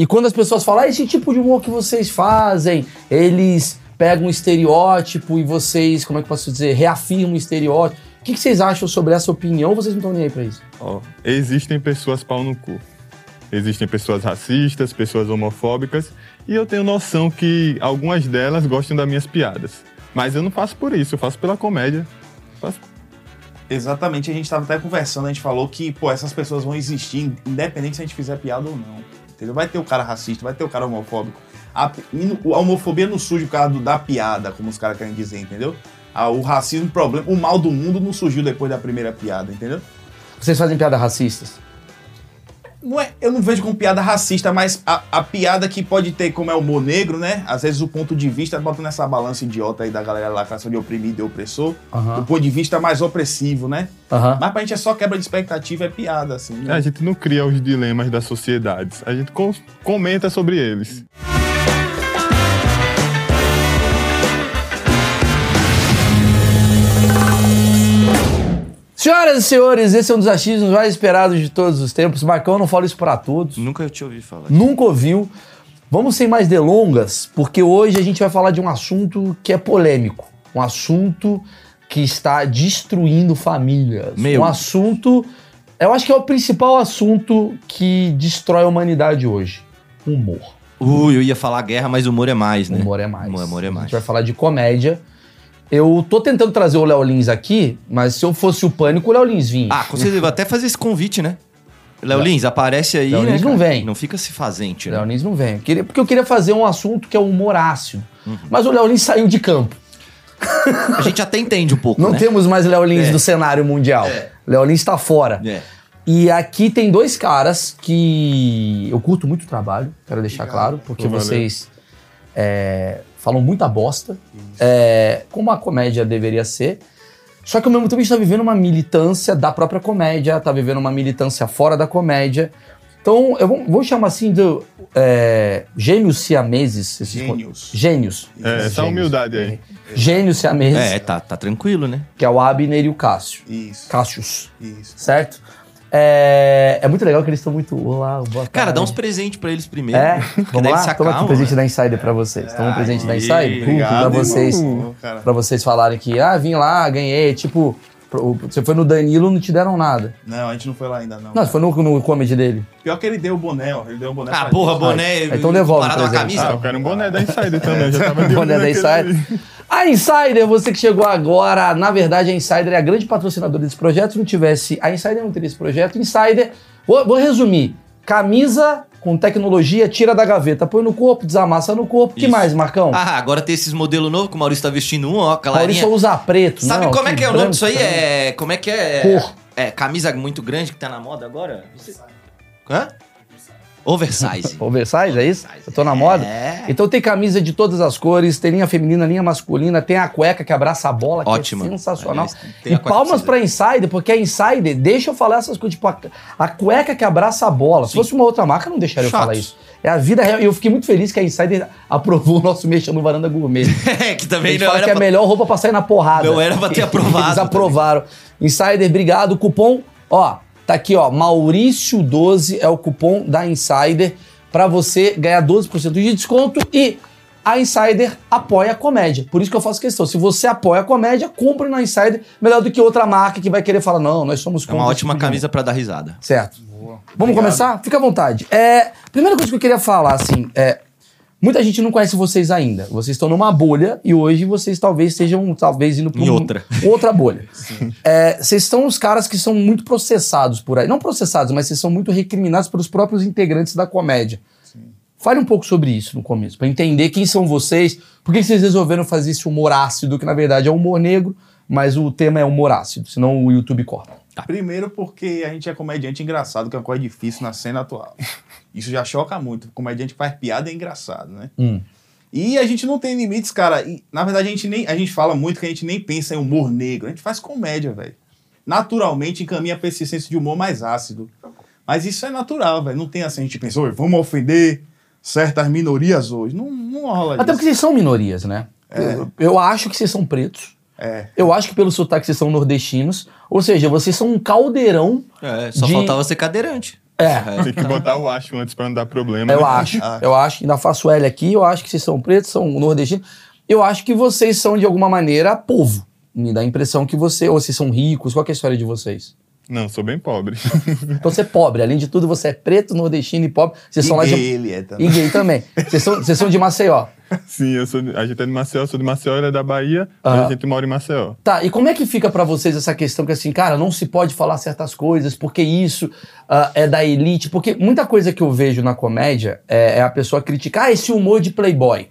E quando as pessoas falam, ah, esse tipo de humor que vocês fazem, eles pegam um estereótipo e vocês, como é que eu posso dizer, reafirmam o estereótipo. O que, que vocês acham sobre essa opinião? Vocês não estão nem aí pra isso? Ó, existem pessoas pau no cu. Existem pessoas racistas, pessoas homofóbicas, e eu tenho noção que algumas delas gostam das minhas piadas. Mas eu não faço por isso, eu faço pela comédia. Faço Exatamente, a gente tava até conversando, a gente falou que, pô, essas pessoas vão existir, independente se a gente fizer piada ou não. Vai ter o cara racista, vai ter o cara homofóbico. A, a homofobia não surge por causa do, da piada, como os caras querem dizer, entendeu? Ah, o racismo, problema, o mal do mundo não surgiu depois da primeira piada, entendeu? Vocês fazem piadas racistas? Não é, eu não vejo como piada racista, mas a, a piada que pode ter, como é o humor negro, né? Às vezes o ponto de vista, botando essa balança idiota aí da galera lacração de oprimido e opressor, o ponto de vista mais opressivo, né? Aham. Mas pra gente é só quebra de expectativa, é piada, assim. É, Né? A gente não cria os dilemas das sociedades, a gente co- comenta sobre eles. Senhoras e senhores, esse é um dos achismos mais esperados de todos os tempos. Marcão, eu não falo isso pra todos. Nunca eu te ouvi falar. Nunca ouviu. Vamos sem mais delongas, porque hoje a gente vai falar de um assunto que é polêmico. Um assunto que está destruindo famílias. Meu. Um assunto. Eu acho que é o principal assunto que destrói a humanidade hoje. Humor. Ui, eu ia falar guerra, mas humor é mais, né? Humor é mais. Humor, humor é A mais. gente vai falar de comédia. Eu tô tentando trazer o Léo Lins aqui, mas se eu fosse o pânico, o Léo Lins vinha. Ah, com certeza, vou até fazer esse convite, né? Léo Lins, aparece aí, Léo né? Lins não cara? vem. Não fica se fazente, né? Léo Lins não vem. Porque eu queria fazer um assunto que é o humor ácido. Uhum. Mas o Léo Lins saiu de campo. A gente até entende um pouco, Não né? temos mais Léo Lins É. no cenário mundial. É. Léo Lins está fora. É. E aqui tem dois caras que eu curto muito o trabalho, quero deixar claro, porque Pô, valeu. vocês é, falam muita bosta, é, como a comédia deveria ser. Só que ao mesmo tempo a gente tá vivendo uma militância da própria comédia, tá vivendo uma militância fora da comédia. Então, eu vou, vou chamar assim de é, gêmeos siameses. Gênios. Gênios. É, essa Gênios. humildade aí. Gênios siameses, É, tá, tá tranquilo, né? que é o Abner e o Cássio. Isso, Cássius, isso. certo? É, é muito legal que eles estão muito. Olá, boa Cara, dá tarde. uns presentes pra eles primeiro. É, vamos lá? se Toma aqui acalma, um presente né? da Insider pra vocês. Toma um presente da Aí, Insider. Obrigado, pra irmão. vocês. Cara. Pra vocês falarem que, ah, vim lá, ganhei. Tipo, você foi no Danilo, não te deram nada. Não, a gente não foi lá ainda, não. Não, você foi no, no comedy dele. Pior que ele deu o boné, ó. Ele deu o boné Ah, porra, gente. boné. então devolve Parado na presente. Ah, camisa. eu quero um boné da Insider também, eu já tava de Boné da Insider. A Insider, você que chegou agora, na verdade a Insider é a grande patrocinadora desse projeto. Se não tivesse a Insider, não teria esse projeto. Insider, vou, vou resumir: camisa com tecnologia, tira da gaveta, põe no corpo, desamassa no corpo. que Isso. mais, Marcão? Ah, agora tem esses modelos novos que o Maurício tá vestindo um, ó, Maurício clarinha. usa preto. Sabe não, como é que é o nome disso aí? também. É. Como é que é? Cor. É, camisa muito grande que tá na moda agora? Hã? Oversize. Oversize, é isso? Oversize. Eu tô na moda? É. Então tem camisa de todas as cores, tem linha feminina, linha masculina, tem a cueca que abraça a bola, que Ótima. é sensacional. Tem e a palmas pra Insider, porque a Insider, deixa eu falar essas coisas, tipo, a, a cueca que abraça a bola. Se Sim. fosse uma outra marca, não deixaria eu Chatos. falar isso. É a vida real. E eu fiquei muito feliz que a Insider aprovou o nosso mexão no Varanda Gourmet. É, que A também gente não era que é a pra- melhor roupa pra sair na porrada. Não era pra ter aprovado Eles aprovaram. Insider, obrigado. Cupom, ó, tá aqui, ó. Maurício12 é o cupom da Insider pra você ganhar 12% de desconto e a Insider apoia a comédia. Por isso que eu faço questão. Se você apoia a comédia, compre na Insider, melhor do que outra marca que vai querer falar, não, nós somos É uma ótima tipo camisa pra dar risada. Certo. Boa. Vamos Obrigado. começar? Fica à vontade. É, primeira coisa que eu queria falar, assim, é. Muita gente não conhece vocês ainda. Vocês estão numa bolha e hoje vocês talvez estejam talvez indo para outra. outra bolha. É, vocês são os caras que são muito processados por aí. Não processados, mas vocês são muito recriminados pelos próprios integrantes da comédia. Fale um pouco sobre isso no começo, para entender quem são vocês, por que vocês resolveram fazer esse humor ácido, que na verdade é humor negro, mas o tema é humor ácido, senão o YouTube corta. Primeiro porque a gente é comediante engraçado, que é uma coisa difícil na cena atual. Isso já choca muito. O comediante faz piada é engraçado, né? Hum. E a gente não tem limites, cara. E, na verdade, a gente, nem, a gente fala muito que a gente nem pensa em humor negro. A gente faz comédia, velho. Naturalmente encaminha pra esse senso de humor mais ácido. Mas isso é natural, velho. Não tem assim, a gente pensa, "Oi, vamos ofender certas minorias hoje. Não, não rola Até disso. porque vocês são minorias, né? Eu, eu acho que vocês são pretos. É. Eu acho que pelo sotaque vocês são nordestinos. Ou seja, vocês são um caldeirão. É, só De- faltava ser cadeirante. É, Tem que botar o acho antes pra não dar problema. eu né? acho. Eu acho. Ainda faço L aqui. Eu acho que vocês são pretos, são nordestinos. Eu acho que vocês são, de alguma maneira, povo. Me dá a impressão que você... Ou vocês são ricos. Qual é a história de vocês? Não, sou bem pobre. Então você é pobre. Além de tudo, você é preto, nordestino e pobre. Vocês E são lá de... ele é também. E gay também. Vocês são, vocês são de Maceió. Sim, eu sou de- a gente é de Maceió, eu sou de Maceió, ele é da Bahia, Aham. mas a gente mora em Maceió. Tá, e como é que fica pra vocês essa questão que assim, cara, não se pode falar certas coisas porque isso ah, é da elite? Porque muita coisa que eu vejo na comédia é, é a pessoa criticar ah, esse humor de playboy.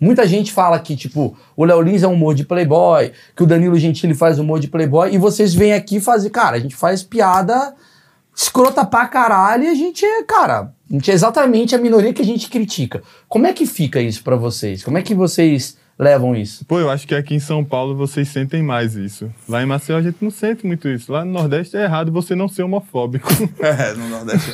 Muita gente fala que, tipo, o Léo Lins é um humor de playboy, que o Danilo Gentili faz humor de playboy, e vocês vêm aqui fazer, cara, a gente faz piada escrota pra caralho e a gente é, cara, a gente é exatamente a minoria que a gente critica. Como é que fica isso pra vocês? Como é que vocês levam isso? Pô, eu acho que aqui em São Paulo vocês sentem mais isso. Lá em Maceió a gente não sente muito isso. Lá no Nordeste é errado você não ser homofóbico. É, no Nordeste.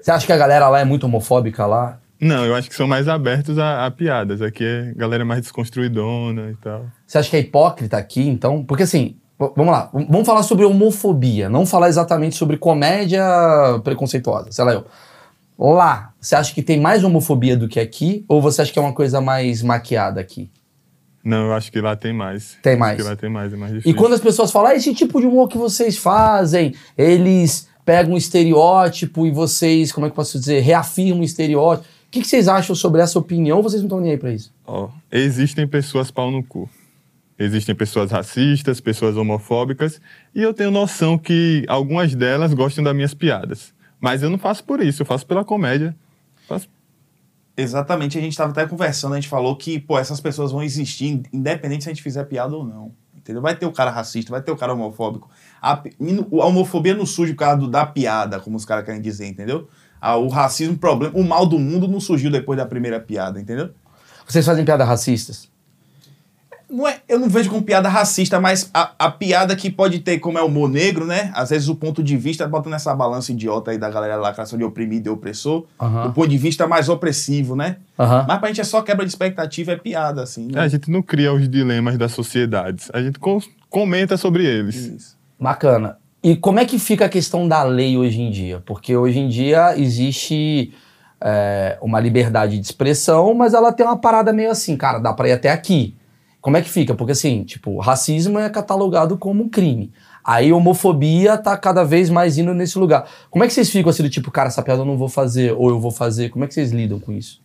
Você acha que a galera lá é muito homofóbica lá? Não, eu acho que são mais abertos a, a piadas. Aqui é galera mais desconstruidona e tal. Você acha que é hipócrita aqui, então? Porque assim, vamos lá, vamos falar sobre homofobia, não falar exatamente sobre comédia preconceituosa, sei lá eu. Lá, você acha que tem mais homofobia do que aqui? Ou você acha que é uma coisa mais maquiada aqui? Não, eu acho que lá tem mais. Tem Acho mais. que lá tem mais, é mais difícil. E quando as pessoas falam, ah, esse tipo de humor que vocês fazem, eles pegam um estereótipo e vocês, como é que eu posso dizer, reafirmam o estereótipo. O que, que vocês acham sobre essa opinião? Ou vocês não estão nem aí pra isso? Ó, existem pessoas pau no cu. Existem pessoas racistas, pessoas homofóbicas, e eu tenho noção que algumas delas gostam das minhas piadas. Mas eu não faço por isso, eu faço pela comédia. Faço Exatamente, a gente estava até conversando, a gente falou que, pô, essas pessoas vão existir, independente se a gente fizer piada ou não. Entendeu? Vai ter o cara racista, vai ter o cara homofóbico. A, a homofobia não surge por causa do- da piada, como os caras querem dizer, entendeu? Ah, o racismo, o problema, o mal do mundo não surgiu depois da primeira piada, entendeu? Vocês fazem piadas racistas? Não é, eu não vejo como piada racista, mas a, a piada que pode ter, como é o humor negro, né? Às vezes o ponto de vista, botando essa balança idiota aí da galera da lacração de oprimido e opressor, o ponto de vista mais opressivo, né? Aham. Mas pra gente é só quebra de expectativa, é piada, assim. É, Né? A gente não cria os dilemas das sociedades, a gente co- comenta sobre eles. Isso. Bacana. E como é que fica a questão da lei hoje em dia? Porque hoje em dia existe é, uma liberdade de expressão, mas ela tem uma parada meio assim, cara, dá pra ir até aqui. Como é que fica? Porque assim, tipo, racismo é catalogado como um crime. Aí homofobia tá cada vez mais indo nesse lugar. Como é que vocês ficam assim do tipo, cara, essa piada eu não vou fazer, ou eu vou fazer? Como é que vocês lidam com isso?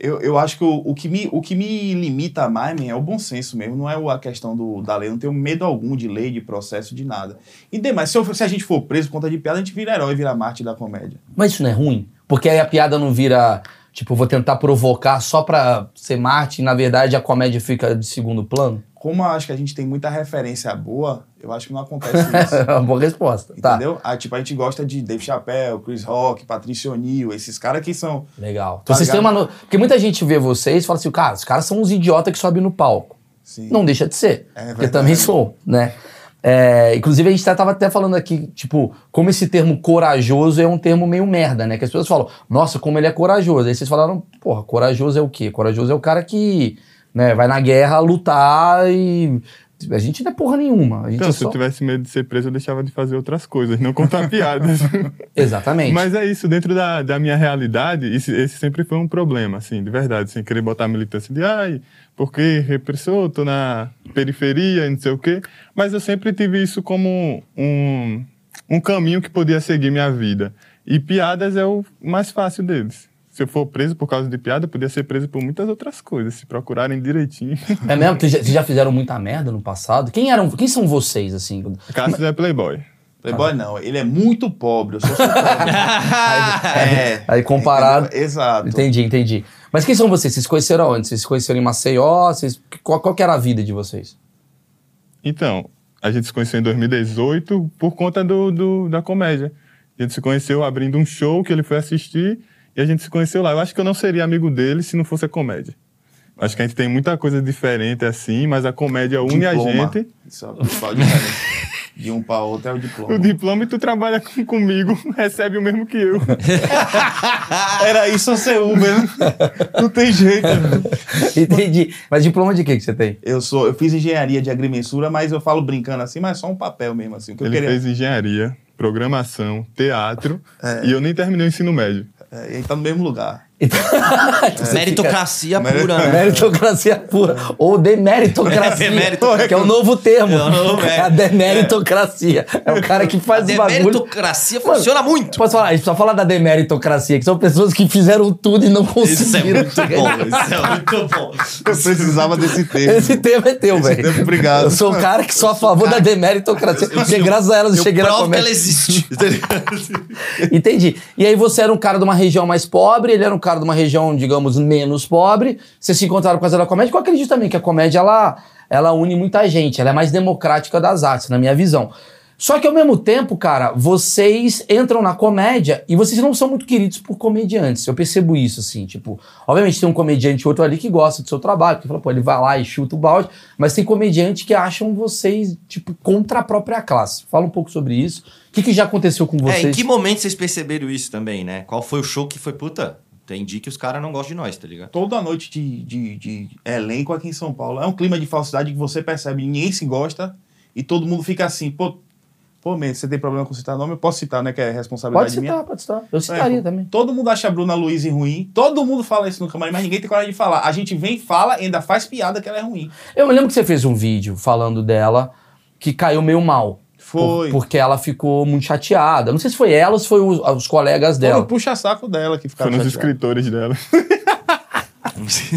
Eu, eu acho que o, o, que me, o que me limita mais man, é o bom senso mesmo, não é a questão do, da lei. Eu não tenho medo algum de lei, de processo, de nada. E demais, se, eu- se a gente for preso por conta de piada, a gente vira herói, vira Marte da comédia. Mas isso não é ruim? Porque aí a piada não vira, tipo, vou tentar provocar só pra ser Marte e na verdade a comédia fica de segundo plano? Como eu acho que a gente tem muita referência boa, eu acho que não acontece isso. É uma boa resposta. Tá. Entendeu? Ah, tipo, a gente gosta de Dave Chappelle, Chris Rock, Patricio O'Neill, esses caras que são. Legal. Tá vocês têm uma. no- Porque muita gente vê vocês e fala assim, cara, os caras são uns idiotas que sobem no palco. Sim. Não deixa de ser. É porque também sou, né? É, inclusive, a gente tava até falando aqui, tipo, como esse termo corajoso é um termo meio merda, né? Que as pessoas falam, nossa, como ele é corajoso. Aí vocês falaram, porra, corajoso é o quê? Corajoso é o cara que né, vai na guerra lutar e. A gente não é porra nenhuma. A gente Então, é se só... eu tivesse medo de ser preso, eu deixava de fazer outras coisas, não contar piadas. Exatamente. Mas é isso, dentro da, da minha realidade, esse, esse sempre foi um problema, assim, de verdade, sem querer botar a militância de, ai, porque repressor, tô na periferia, e não sei o quê. Mas eu sempre tive isso como um, um caminho que podia seguir minha vida. E piadas é o mais fácil deles. Se eu for preso por causa de piada, eu podia ser preso por muitas outras coisas, se procurarem direitinho. É mesmo? Vocês já- fizeram muita merda no passado? Quem eram? Quem são vocês, assim? Cássio é playboy. Playboy não, ele é muito pobre, eu sou pobre. é, Aí comparado. entendeu? Exato. Entendi, entendi. Mas quem são vocês? Vocês se conheceram onde? Vocês se conheceram em Maceió? Vocês... Qual, qual que era a vida de vocês? Então, a gente se conheceu em 2018 por conta do, do- da comédia. A gente se conheceu abrindo um show que ele foi assistir e a gente se conheceu lá. Eu acho que eu não seria amigo dele se não fosse a comédia. Acho que a gente tem muita coisa diferente assim, mas a comédia une a Diploma. gente. Isso é a. De um para outro é o diploma. O diploma e tu trabalha com- comigo, recebe o mesmo que eu. Era isso ou ser Uber, né? Não tem jeito. né? Entendi. Mas diploma de quê que você tem? Eu sou, eu fiz engenharia de agrimensura, mas eu falo brincando assim, mas só um papel mesmo assim. O que eu Ele queria. fez engenharia. programação, teatro, e eu nem terminei o ensino médio. É, e aí tá no mesmo lugar. Meritocracia pura, né? Meritocracia pura. Ou demeritocracia. É, demeritocracia. Que é o novo termo. É o novo, é. a demeritocracia. É. o cara que faz o bagulho. Demeritocracia funciona muito. Posso falar? A gente precisa falar da demeritocracia, que são pessoas que fizeram tudo e não Isso é conseguiram. muito bom. Isso é muito bom. Eu precisava desse termo. Esse tema é teu, Esse velho. termo, obrigado. Eu sou o cara que sou a favor da demeritocracia. Porque graças a elas eu Eu cheguei na que ela comédia. existe. Entendi. E aí você era um cara de uma região mais pobre, ele era um cara de uma região, digamos, menos pobre. Vocês se encontraram por causa da comédia, que eu acredito também que a comédia, ela, ela une muita gente. Ela é mais democrática das artes, na minha visão. Só que ao mesmo tempo, cara, vocês entram na comédia e vocês não são muito queridos por comediantes. Eu percebo isso, assim, tipo, obviamente tem um comediante ou outro ali que gosta do seu trabalho, que fala, pô, ele vai lá e chuta o balde, mas tem comediante que acham vocês, tipo, contra a própria classe. Fala um pouco sobre isso. O que, que já aconteceu com É, vocês? em que momento vocês perceberam isso também, né? Qual foi o show que foi, puta, entendi que os caras não gostam de nós, tá ligado? Toda noite de, de, de elenco aqui em São Paulo. É um clima de falsidade que você percebe, ninguém se gosta e todo mundo fica assim, pô, pô, man, você tem problema com citar nome? Eu posso citar, né, que é responsabilidade Pode citar, minha. pode citar. Eu citaria É, também. Todo mundo acha a Bruna Luiz ruim, todo mundo fala isso no camarim, mas ninguém tem coragem de falar. A gente vem, fala e ainda faz piada que ela é ruim. Eu me lembro que você fez um vídeo falando dela que caiu meio mal. Foi. Por- porque ela ficou muito chateada. Não sei se foi ela ou se foi os, os colegas Foi dela. o puxa-saco dela que ficaram Foram os chateados. escritores dela.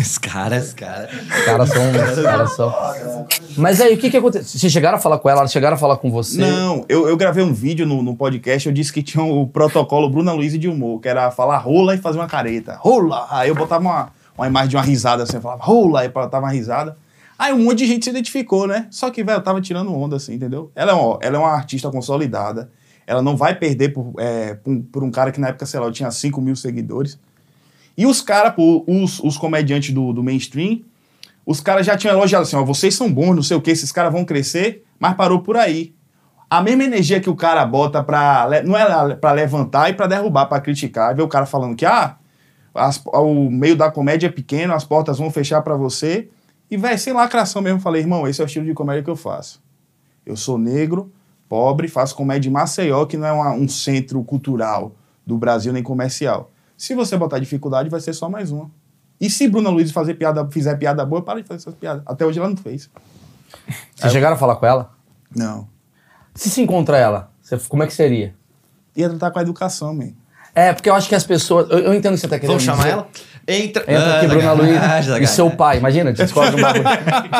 Os caras, os caras. Os caras são. os caras são. Mas aí, o que que aconteceu? Vocês chegaram a falar com ela? Chegaram a falar com você? Não, eu, eu gravei um vídeo no, no podcast, eu disse que tinha o protocolo Bruna Luiz de humor, que era falar rola e fazer uma careta. Rola! Aí eu botava uma, uma imagem de uma risada assim, eu falava rola, aí eu botava uma risada. Aí um monte de gente se identificou, né? Só que, velho, eu tava tirando onda, assim, entendeu? Ela é, uma, ela é uma artista consolidada, ela não vai perder por, é, por, um- por um cara que na época, sei lá, tinha 5 mil seguidores. E os caras, os, os comediantes do, do mainstream, os caras já tinham elogiado assim, ó, vocês são bons, não sei o que, esses caras vão crescer, mas parou por aí. A mesma energia que o cara bota pra. Não é pra levantar e pra derrubar, pra criticar. Ver o cara falando que, ah, as- o meio da comédia é pequeno, as portas vão fechar pra você. E, velho, sem lacração mesmo, falei, irmão, esse é o estilo de comédia que eu faço. Eu sou negro, pobre, faço comédia em Maceió, que não é uma- um centro cultural do Brasil nem comercial. Se você botar dificuldade, vai ser só mais uma. E se Bruna Luiz fazer piada, fizer piada boa, para de fazer essas piadas. Até hoje ela não fez. Vocês chegaram a falar com ela? Não. Se se encontra ela, você- como é que seria? Ia tratar com a educação, man. É, porque eu acho que as pessoas. Eu, eu entendo o que você tá querendo Vamos chamar dizer. ela? Entra, Entra aqui, Ah, Bruna Luiz sacanagem, e seu pai. Imagina, te descobre um bagulho.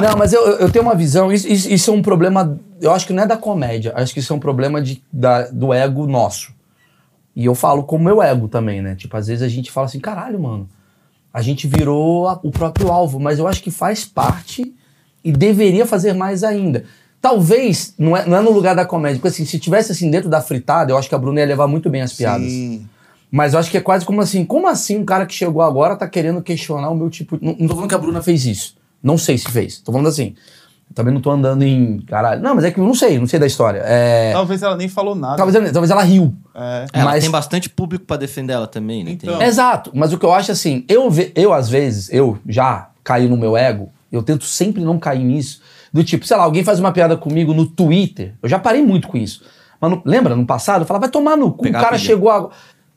Não, mas eu, eu- eu tenho uma visão. Isso, isso- isso é um problema. Eu acho que não é da comédia. Acho que isso é um problema de, da- do ego nosso. E eu falo com o meu ego também, né? Tipo, às vezes a gente fala assim: caralho, mano. A gente virou a- o próprio alvo. Mas eu acho que faz parte e deveria fazer mais ainda. Talvez, não é, não é no lugar da comédia, porque assim, se tivesse assim dentro da fritada, eu acho que a Bruna ia levar muito bem as piadas. Sim. Mas eu acho que é quase como assim, como assim um cara que chegou agora tá querendo questionar o meu tipo... Não, não tô falando que a Bruna fez isso. Não sei se fez. Tô falando assim. Eu também não tô andando em... Caralho. Não, mas é que eu não sei, não sei da história. É... Talvez ela nem falou nada. Talvez, ela- talvez ela riu. É. Ela Mas- tem bastante público pra defender ela também, né? Então. Exato. Mas o que eu acho assim, eu, ve- eu às vezes, eu já caí no meu ego, eu tento sempre não cair nisso, do tipo, sei lá, alguém faz uma piada comigo no Twitter, eu já parei muito com isso. Mas no- lembra, no passado, eu falava, vai tomar no cu, Pegar o cara chegou agora.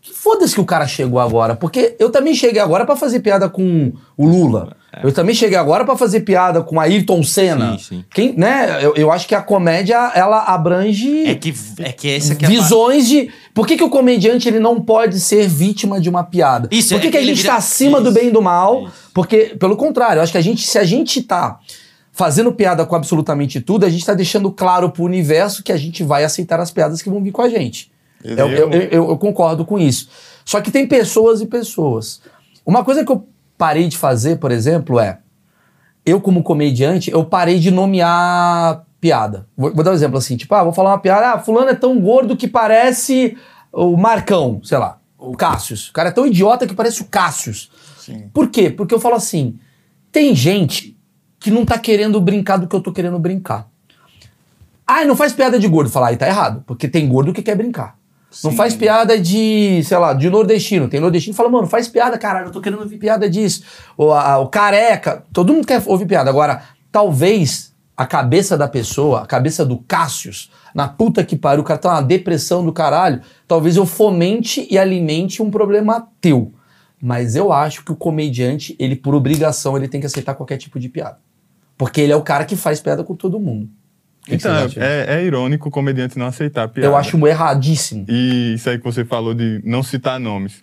Que Foda-se que o cara chegou agora, porque eu também cheguei agora pra fazer piada com o Lula. Eu também cheguei agora pra fazer piada com Ayrton Senna. Sim, sim. Quem, né? Eu, eu acho que a comédia, ela abrange É que, é que essa que é a visões de. Por que, que o comediante ele não pode ser vítima de uma piada? Isso, Por que, é que a gente vira- está acima do Isso, bem e do mal? isso. Porque, pelo contrário, eu acho que a gente, se a gente tá fazendo piada com absolutamente tudo, a gente tá deixando claro pro universo que a gente vai aceitar as piadas que vão vir com a gente. Eu, eu- eu- eu- eu concordo com isso. Só que tem pessoas e pessoas. Uma coisa que eu parei de fazer, por exemplo, é. Eu, como comediante, eu parei de nomear piada. Vou, vou dar um exemplo assim, tipo, ah, vou falar uma piada, ah, fulano é tão gordo que parece o Marcão, sei lá, o Cássius. O cara é tão idiota que parece o Cássius. Sim. Por quê? Porque eu falo assim, tem gente que não tá querendo brincar do que eu tô querendo brincar. Ah, não faz piada de gordo. Falar, aí tá errado, porque tem gordo que quer brincar. Não Sim. faz piada de, sei lá, de nordestino. Tem nordestino que fala, mano, faz piada, caralho, eu tô querendo ouvir piada disso. Ou a- o careca, todo mundo quer ouvir piada. Agora, talvez a cabeça da pessoa, a cabeça do Cássius, na puta que pariu, o cara tá uma depressão do caralho, talvez eu fomente e alimente um problema teu. Mas eu acho que o comediante, ele por obrigação, ele tem que aceitar qualquer tipo de piada. Porque ele é o cara que faz piada com todo mundo. O que que Então, é, é irônico o comediante não aceitar piada. eu acho erradíssimo. E isso aí que você falou de não citar nomes.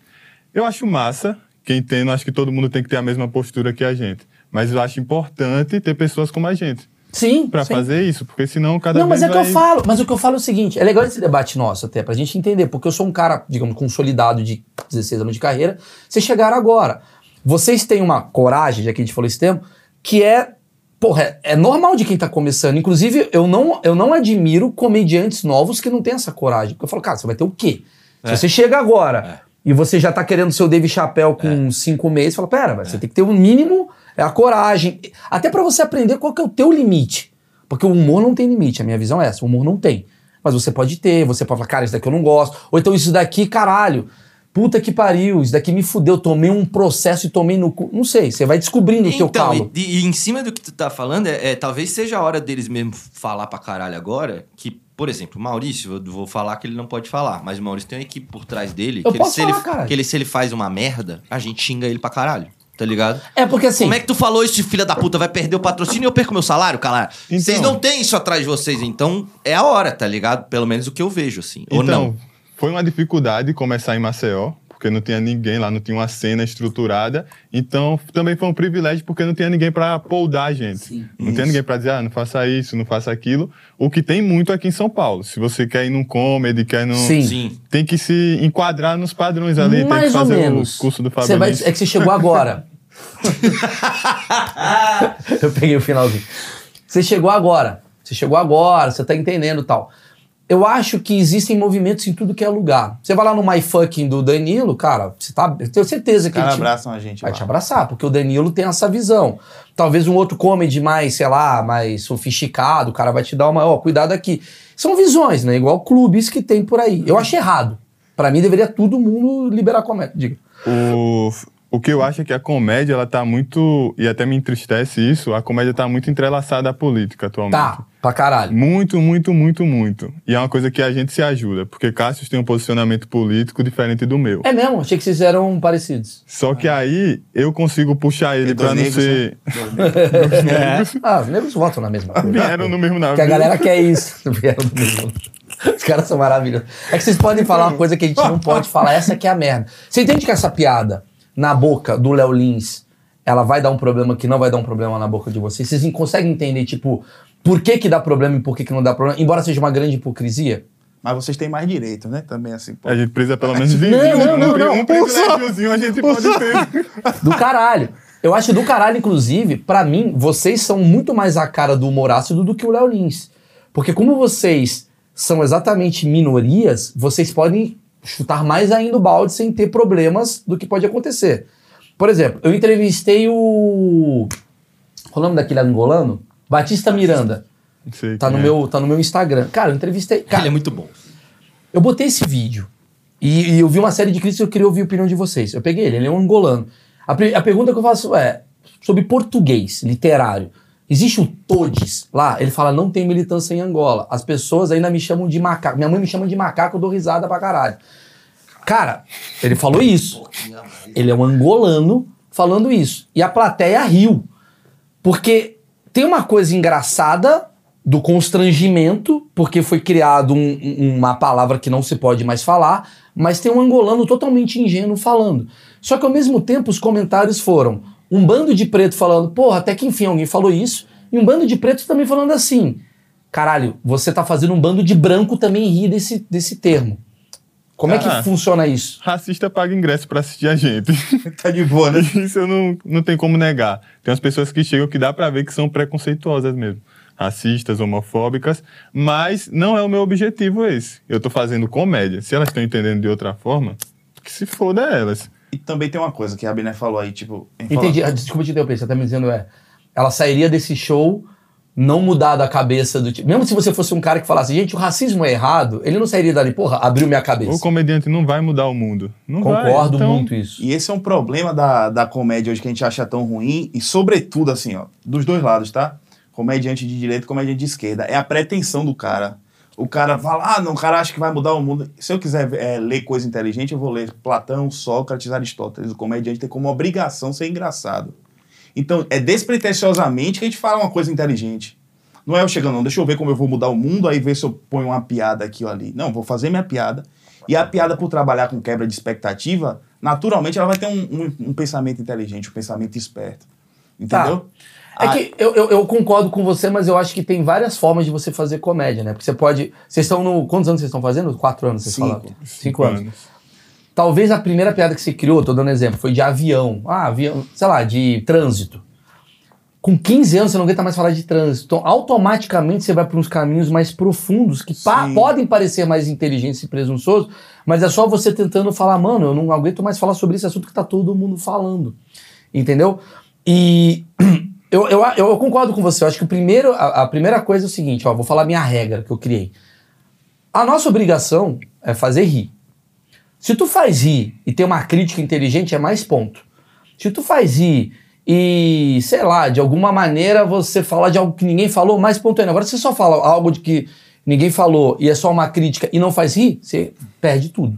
Eu acho massa, quem tem, acho que todo mundo tem que ter a mesma postura que a gente. Mas eu acho importante ter pessoas como a gente Sim. pra sim. fazer isso, porque senão cada Não, mas é que vai... eu falo. Mas o que eu falo é o seguinte: é legal esse debate nosso até, pra gente entender, porque eu sou um cara, digamos, consolidado de 16 anos de carreira. Vocês chegaram agora. Vocês têm uma coragem, já que a gente falou esse tempo, que é. Porra, é, é normal de quem tá começando. Inclusive, eu não, eu não admiro comediantes novos que não têm essa coragem. Porque eu falo, cara, você vai ter o quê? Se você chega agora e você já tá querendo ser o Dave Chappelle com cinco meses, fala, pera, você tem que ter o mínimo, é a coragem. Até pra você aprender qual que é o teu limite. Porque o humor não tem limite, a minha visão é essa, o humor não tem. Mas você pode ter, você pode falar, cara, isso daqui eu não gosto. Ou então isso daqui, caralho, puta que pariu, isso daqui me fudeu, tomei um processo e tomei no cu. Não sei, você vai descobrindo o teu Então, calo. e, e em cima do que tu tá falando, é, é, talvez seja a hora deles mesmo falar pra caralho agora, que, por exemplo, o Maurício, eu vou falar que ele não pode falar, mas o Maurício tem uma equipe por trás dele, Eu que, posso ele, se falar, ele, caralho. que ele, se ele faz uma merda, a gente xinga ele pra caralho, tá ligado? É porque assim, Como é que tu falou isso, filha da puta, vai perder o patrocínio e eu perco meu salário, caralho? Então. Vocês não têm isso atrás de vocês, então é a hora, tá ligado? Pelo menos o que eu vejo, assim. Ou Então, não. Foi uma dificuldade começar em Maceió, porque não tinha ninguém lá, não tinha uma cena estruturada. Então, também foi um privilégio, porque não tinha ninguém pra poldar a gente. Sim. não tinha ninguém pra dizer, ah, não faça isso, não faça aquilo. O que tem muito aqui em São Paulo. Se você quer ir num comedy, quer num... Sim. Sim. Tem que se enquadrar nos padrões ali, tem que mais ou fazer menos. o curso do Você Fábio vai, é que você chegou agora. Eu peguei o finalzinho. Você chegou agora. Você chegou agora, você tá entendendo e tal. Eu acho que existem movimentos em tudo que é lugar. Você vai lá no My Fucking do Danilo, cara, você tá. Eu tenho certeza Os que ele caras te- abraçam a gente vai lá. te abraçar, porque o Danilo tem essa visão. Talvez um outro comedy mais, sei lá, mais sofisticado, o cara vai te dar uma, ó, cuidado aqui. São visões, né? Igual clubes que tem por aí. Eu acho errado. Pra mim deveria todo mundo liberar comédia. Diga. O, o que eu acho é que a comédia, ela tá muito... E até me entristece isso, a comédia tá muito entrelaçada à política atualmente. Tá, pra caralho. Muito, muito, muito, muito. E é uma coisa que a gente se ajuda, porque Cassius tem um posicionamento político diferente do meu. É mesmo, achei que vocês eram parecidos. Só que aí eu consigo puxar ele pra não negros, ser. Ah, os negros votam na mesma coisa. Vieram no mesmo navio. Porque a galera quer isso. Vieram do mesmo. Os caras são maravilhosos. É que vocês podem falar uma coisa que a gente não pode falar, essa que é a merda. Você entende que essa piada na boca do Léo Lins, ela vai dar um problema que não vai dar um problema na boca de vocês? Vocês conseguem entender, tipo, por que que dá problema e por que que não dá problema? Embora seja uma grande hipocrisia? Mas vocês têm mais direito, né? Também assim. pô. A gente precisa pelo menos de Não, não, não, um, não. um privilégiozinho a gente pode ter. Do caralho. Eu acho do caralho, inclusive, pra mim, vocês são muito mais a cara do humor ácido do que o Léo Lins. Porque como vocês são exatamente minorias, vocês podem chutar mais ainda o balde sem ter problemas do que pode acontecer. Por exemplo, eu entrevistei o. Qual é o nome daquele angolano? Batista Miranda. Sei Tá no, é. meu, tá no meu Instagram. Cara, eu entrevistei. Cara, Ele é muito bom. eu botei esse vídeo e, e eu vi uma série de críticas e eu queria ouvir a opinião de vocês. Eu peguei ele, ele é um angolano. A, a pergunta que eu faço é sobre português literário. Existe o Todes lá? Ele fala, não tem militância em Angola. As pessoas ainda me chamam de macaco. Minha mãe me chama de macaco, eu dou risada pra caralho. Cara, ele falou isso. Ele é um angolano falando isso. E a plateia riu. Porque tem uma coisa engraçada do constrangimento, porque foi criado um- um- uma palavra que não se pode mais falar, mas tem um angolano totalmente ingênuo falando. Só que ao mesmo tempo os comentários foram um bando de preto falando, porra, até que enfim alguém falou isso, e um bando de pretos também falando assim, caralho, você tá fazendo um bando de branco também rir desse, desse termo. Como é que Ah. funciona isso? Racista paga ingresso pra assistir a gente. Tá de boa, né? Isso eu não, não tem como negar. Tem umas pessoas que chegam que dá pra ver que são preconceituosas mesmo. Racistas, homofóbicas, mas não é o meu objetivo esse. Eu tô fazendo comédia. Se elas estão entendendo de outra forma, que se foda elas. E também tem uma coisa que a Abner falou aí, tipo. Entendi. Ah, Desculpa te interromper, você tá me dizendo é. Ela sairia desse show não mudar da cabeça do tipo. Mesmo se você fosse um cara que falasse, gente, o racismo é errado, ele não sairia dali, porra, abriu minha O cabeça. comediante não vai mudar o mundo. Não vai. Concordo Então, muito isso. E esse é um problema da, da comédia hoje que a gente acha tão ruim, e sobretudo, assim, ó, dos dois lados, tá? comediante de direita, comediante de esquerda. É a pretensão do cara. O cara fala, ah, não, o cara acha que vai mudar o mundo. Se eu quiser é, ler coisa inteligente, eu vou ler Platão, Sócrates, Aristóteles. O comediante tem como obrigação ser engraçado. Então, é despretensiosamente que a gente fala uma coisa inteligente. Não é eu chegando, não, deixa eu ver como eu vou mudar o mundo, aí ver se eu ponho uma piada aqui ou ali. Não, vou fazer minha piada. E a piada, por trabalhar com quebra de expectativa, naturalmente ela vai ter um, um, um pensamento inteligente, um pensamento esperto. Entendeu? É que eu, eu, eu concordo com você, mas eu acho que tem várias formas de você fazer comédia, né? Porque você pode. Vocês estão no. Quantos anos vocês estão fazendo? Quatro anos, vocês Cinco. falaram? Cinco, anos. Talvez a primeira piada que você criou, tô dando exemplo, foi de avião. Ah, avião, sei lá, de trânsito. Com 15 anos você não aguenta mais falar de trânsito. Então, automaticamente você vai para uns caminhos mais profundos que pa- podem parecer mais inteligentes e presunçosos, mas é só você tentando falar, mano, eu não aguento mais falar sobre esse assunto que tá todo mundo falando. Entendeu? E eu, eu, eu concordo com você. Eu acho que o primeiro, a, a primeira coisa é o seguinte, ó, vou falar minha regra que eu criei. A nossa obrigação é fazer rir. Se tu faz rir e tem uma crítica inteligente, é mais ponto. Se tu faz rir e, sei lá, de alguma maneira você falar de algo que ninguém falou, mais ponto ainda. Agora, se você só fala algo de que ninguém falou e é só uma crítica e não faz rir, você perde tudo.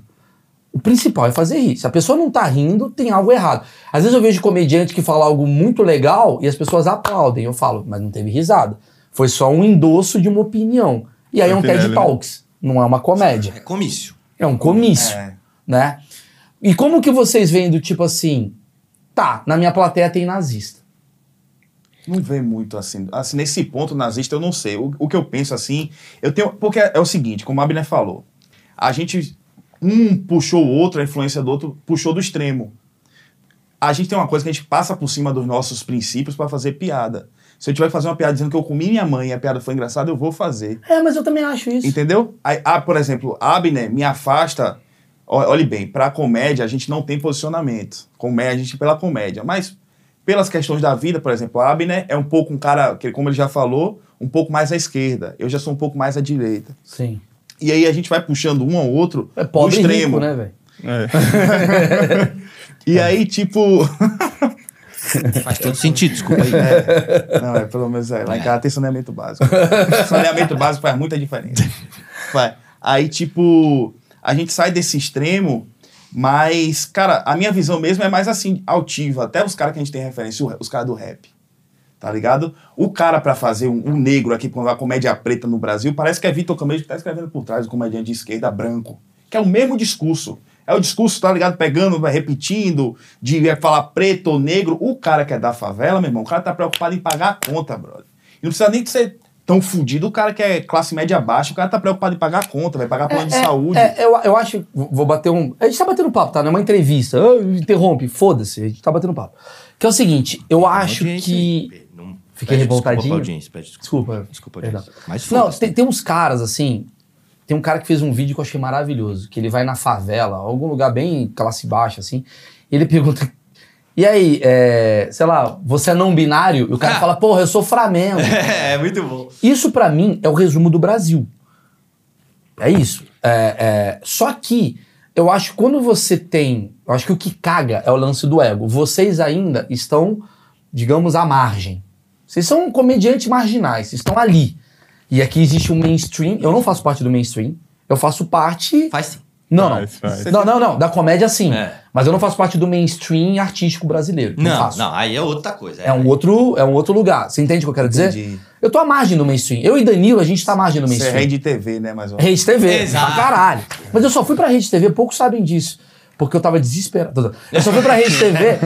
O principal é fazer rir. Se a pessoa não tá rindo, tem algo errado. Às vezes eu vejo comediante que fala algo muito legal e as pessoas aplaudem. Eu falo, mas não teve risada. Foi só um endosso de uma opinião. E aí é um TED né? Talks, não é uma comédia. É comício. É um comício, É. né? E como que vocês veem do tipo assim, tá, na minha plateia tem nazista. Não vê muito assim. Assim, nesse ponto nazista, eu não sei. O, o que eu penso assim, eu tenho. Porque é, é o seguinte, como a Abner falou, a gente. Um puxou o outro, a influência do outro puxou do extremo. A gente tem uma coisa que a gente passa por cima dos nossos princípios para fazer piada. Se eu tiver que fazer uma piada dizendo que eu comi minha mãe e a piada foi engraçada, eu vou fazer. É, mas eu também acho isso. Entendeu? Aí, ah, por exemplo, Abner me afasta. Olhe bem, pra comédia a gente não tem posicionamento. Comédia, a gente pela comédia. Mas pelas questões da vida, por exemplo, Abner é um pouco um cara, que, como ele já falou, um pouco mais à esquerda. Eu já sou um pouco mais à direita. Sim. E aí a gente vai puxando um ao outro É pobre do extremo. rico, né, velho? É. E aí, tipo. Faz todo sentido, desculpa aí. Não, é pelo menos é, lá em casa tem saneamento básico. saneamento básico faz muita diferença. Vai. Aí, tipo, a gente sai desse extremo, mas, cara, a minha visão mesmo é mais assim, altiva. Até os caras que a gente tem referência, os caras do rap. Tá ligado? O cara pra fazer um, um negro aqui com a comédia preta no Brasil, parece que é Vitor Camelo que tá escrevendo por trás, o comediante de esquerda branco. Que é o mesmo discurso. É o discurso, tá ligado? Pegando, vai repetindo, de é, falar preto ou negro. O cara que é da favela, meu irmão, o cara tá preocupado em pagar a conta, brother. E não precisa nem de ser tão fudido. O cara que é classe média baixa, o cara tá preocupado em pagar a conta, vai pagar plano de saúde. É, eu, eu acho. Vou bater um. A gente tá batendo papo, tá? Não é uma entrevista. Ah, interrompe, foda-se. A gente tá batendo papo. Que é o seguinte, eu acho que. Fiquei pede desculpa revoltadinho? pra audiência, pede desculpa. Desculpa. Desculpa, audiência. Mas Não, tem, tem uns caras assim. Tem um cara que fez um vídeo que eu achei maravilhoso. Que ele vai na favela, algum lugar bem classe baixa, assim. E ele pergunta. E aí, é, sei lá, você é não binário? E o cara Ah. fala, porra, eu sou Flamengo. É, muito bom. Isso pra mim é o resumo do Brasil. É isso. É, é, só que eu acho que quando você tem. Eu acho que o que caga é o lance do ego. Vocês ainda estão, digamos, à margem. Vocês são comediantes marginais, vocês estão ali. E aqui existe um mainstream. Eu não faço parte do mainstream. Eu faço parte. Faz sim. Não, não. Faz, faz. Não, não, não. Da comédia sim. É. Mas eu não faço parte do mainstream artístico brasileiro. Não, Não, faço. não, aí é outra coisa. É um outro, é um outro lugar. Você entende o que eu quero dizer? Entendi. Eu tô à margem do mainstream. Eu e Danilo, a gente tá à margem do Você é mainstream. rede TV, né? Mais ou menos. Rede TV. Exato. Pra caralho. Mas eu só fui pra Rede TV, poucos sabem disso. Porque eu tava desesperado. Eu só fui pra Rede TV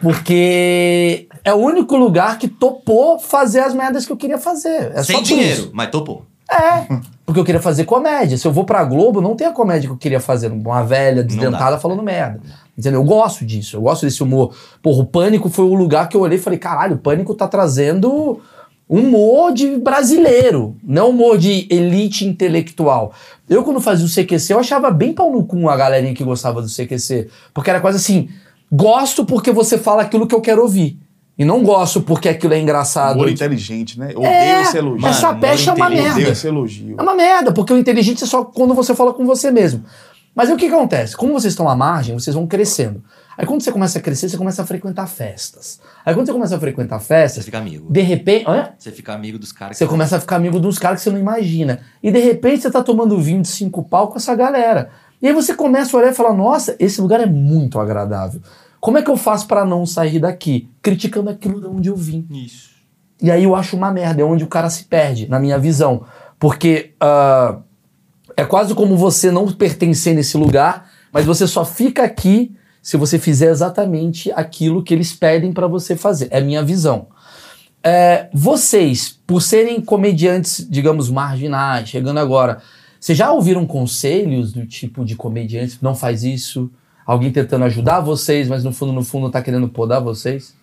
porque é o único lugar que topou fazer as merdas que eu queria fazer. É Sem dinheiro, mas topou. É. Porque eu queria fazer comédia. Se eu vou pra Globo, não tem a comédia que eu queria fazer. Uma velha desdentada falando merda. Entendeu? Eu gosto disso. Eu gosto desse humor. Porra, o Pânico foi o lugar que eu olhei e falei: caralho, o Pânico tá trazendo humor de brasileiro, não humor de elite intelectual. Eu, quando fazia o CQC, eu achava bem pau no cu a galerinha que gostava do CQC. Porque era quase assim: gosto porque você fala aquilo que eu quero ouvir. E não gosto porque aquilo é engraçado. Humor inteligente, né? Odeio É, esse elogio. essa pecha é uma merda. Odeio esse elogio. É uma merda, porque o inteligente é só quando você fala com você mesmo. Mas aí o que, acontece? Como vocês estão à margem, vocês vão crescendo. Aí quando você começa a crescer, você começa a frequentar festas. Aí quando você começa a frequentar Você festas, fica amigo. de repente. Olha, Você fica amigo dos caras você que- começa a ficar amigo uns caras que você não imagina. E de repente você tá tomando vinho de cinco pau com essa galera. E aí você começa a olhar e falar: nossa, esse lugar é muito agradável. Como é que eu faço pra não sair daqui? Criticando aquilo de onde eu vim. Isso. E aí eu acho uma merda, é onde o cara se perde, na minha visão. Porque ah, é quase como você não pertencer nesse lugar, mas você só fica aqui se você fizer exatamente aquilo que eles pedem pra você fazer. É a minha visão. É, vocês, por serem comediantes, digamos, marginais, chegando agora, vocês já ouviram conselhos do tipo de comediantes, não faz isso? Alguém tentando ajudar vocês, mas no fundo, no fundo, tá querendo podar vocês?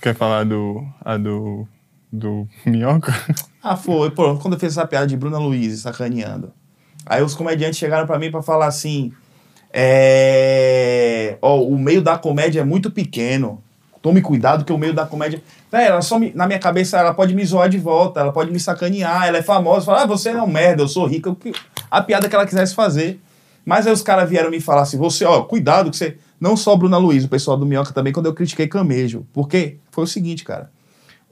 Quer falar do. A do. Do Minhoca? Ah, foi. Pô, quando eu fiz essa piada de Bruna Luiz sacaneando. Aí os comediantes chegaram pra mim pra falar assim: é. Ó, o meio da comédia é muito pequeno. Tome cuidado que o meio da comédia. Ela só me- na minha cabeça ela pode me zoar de volta, ela pode me sacanear, ela é famosa, fala, ah, você não é um merda, eu sou rica. A piada que ela quisesse fazer. Mas aí os caras vieram me falar assim: você, ó, cuidado que você. Não só Bruna Luiz, o pessoal do Minhoca também, quando eu critiquei Camejo. Porque foi o seguinte, cara.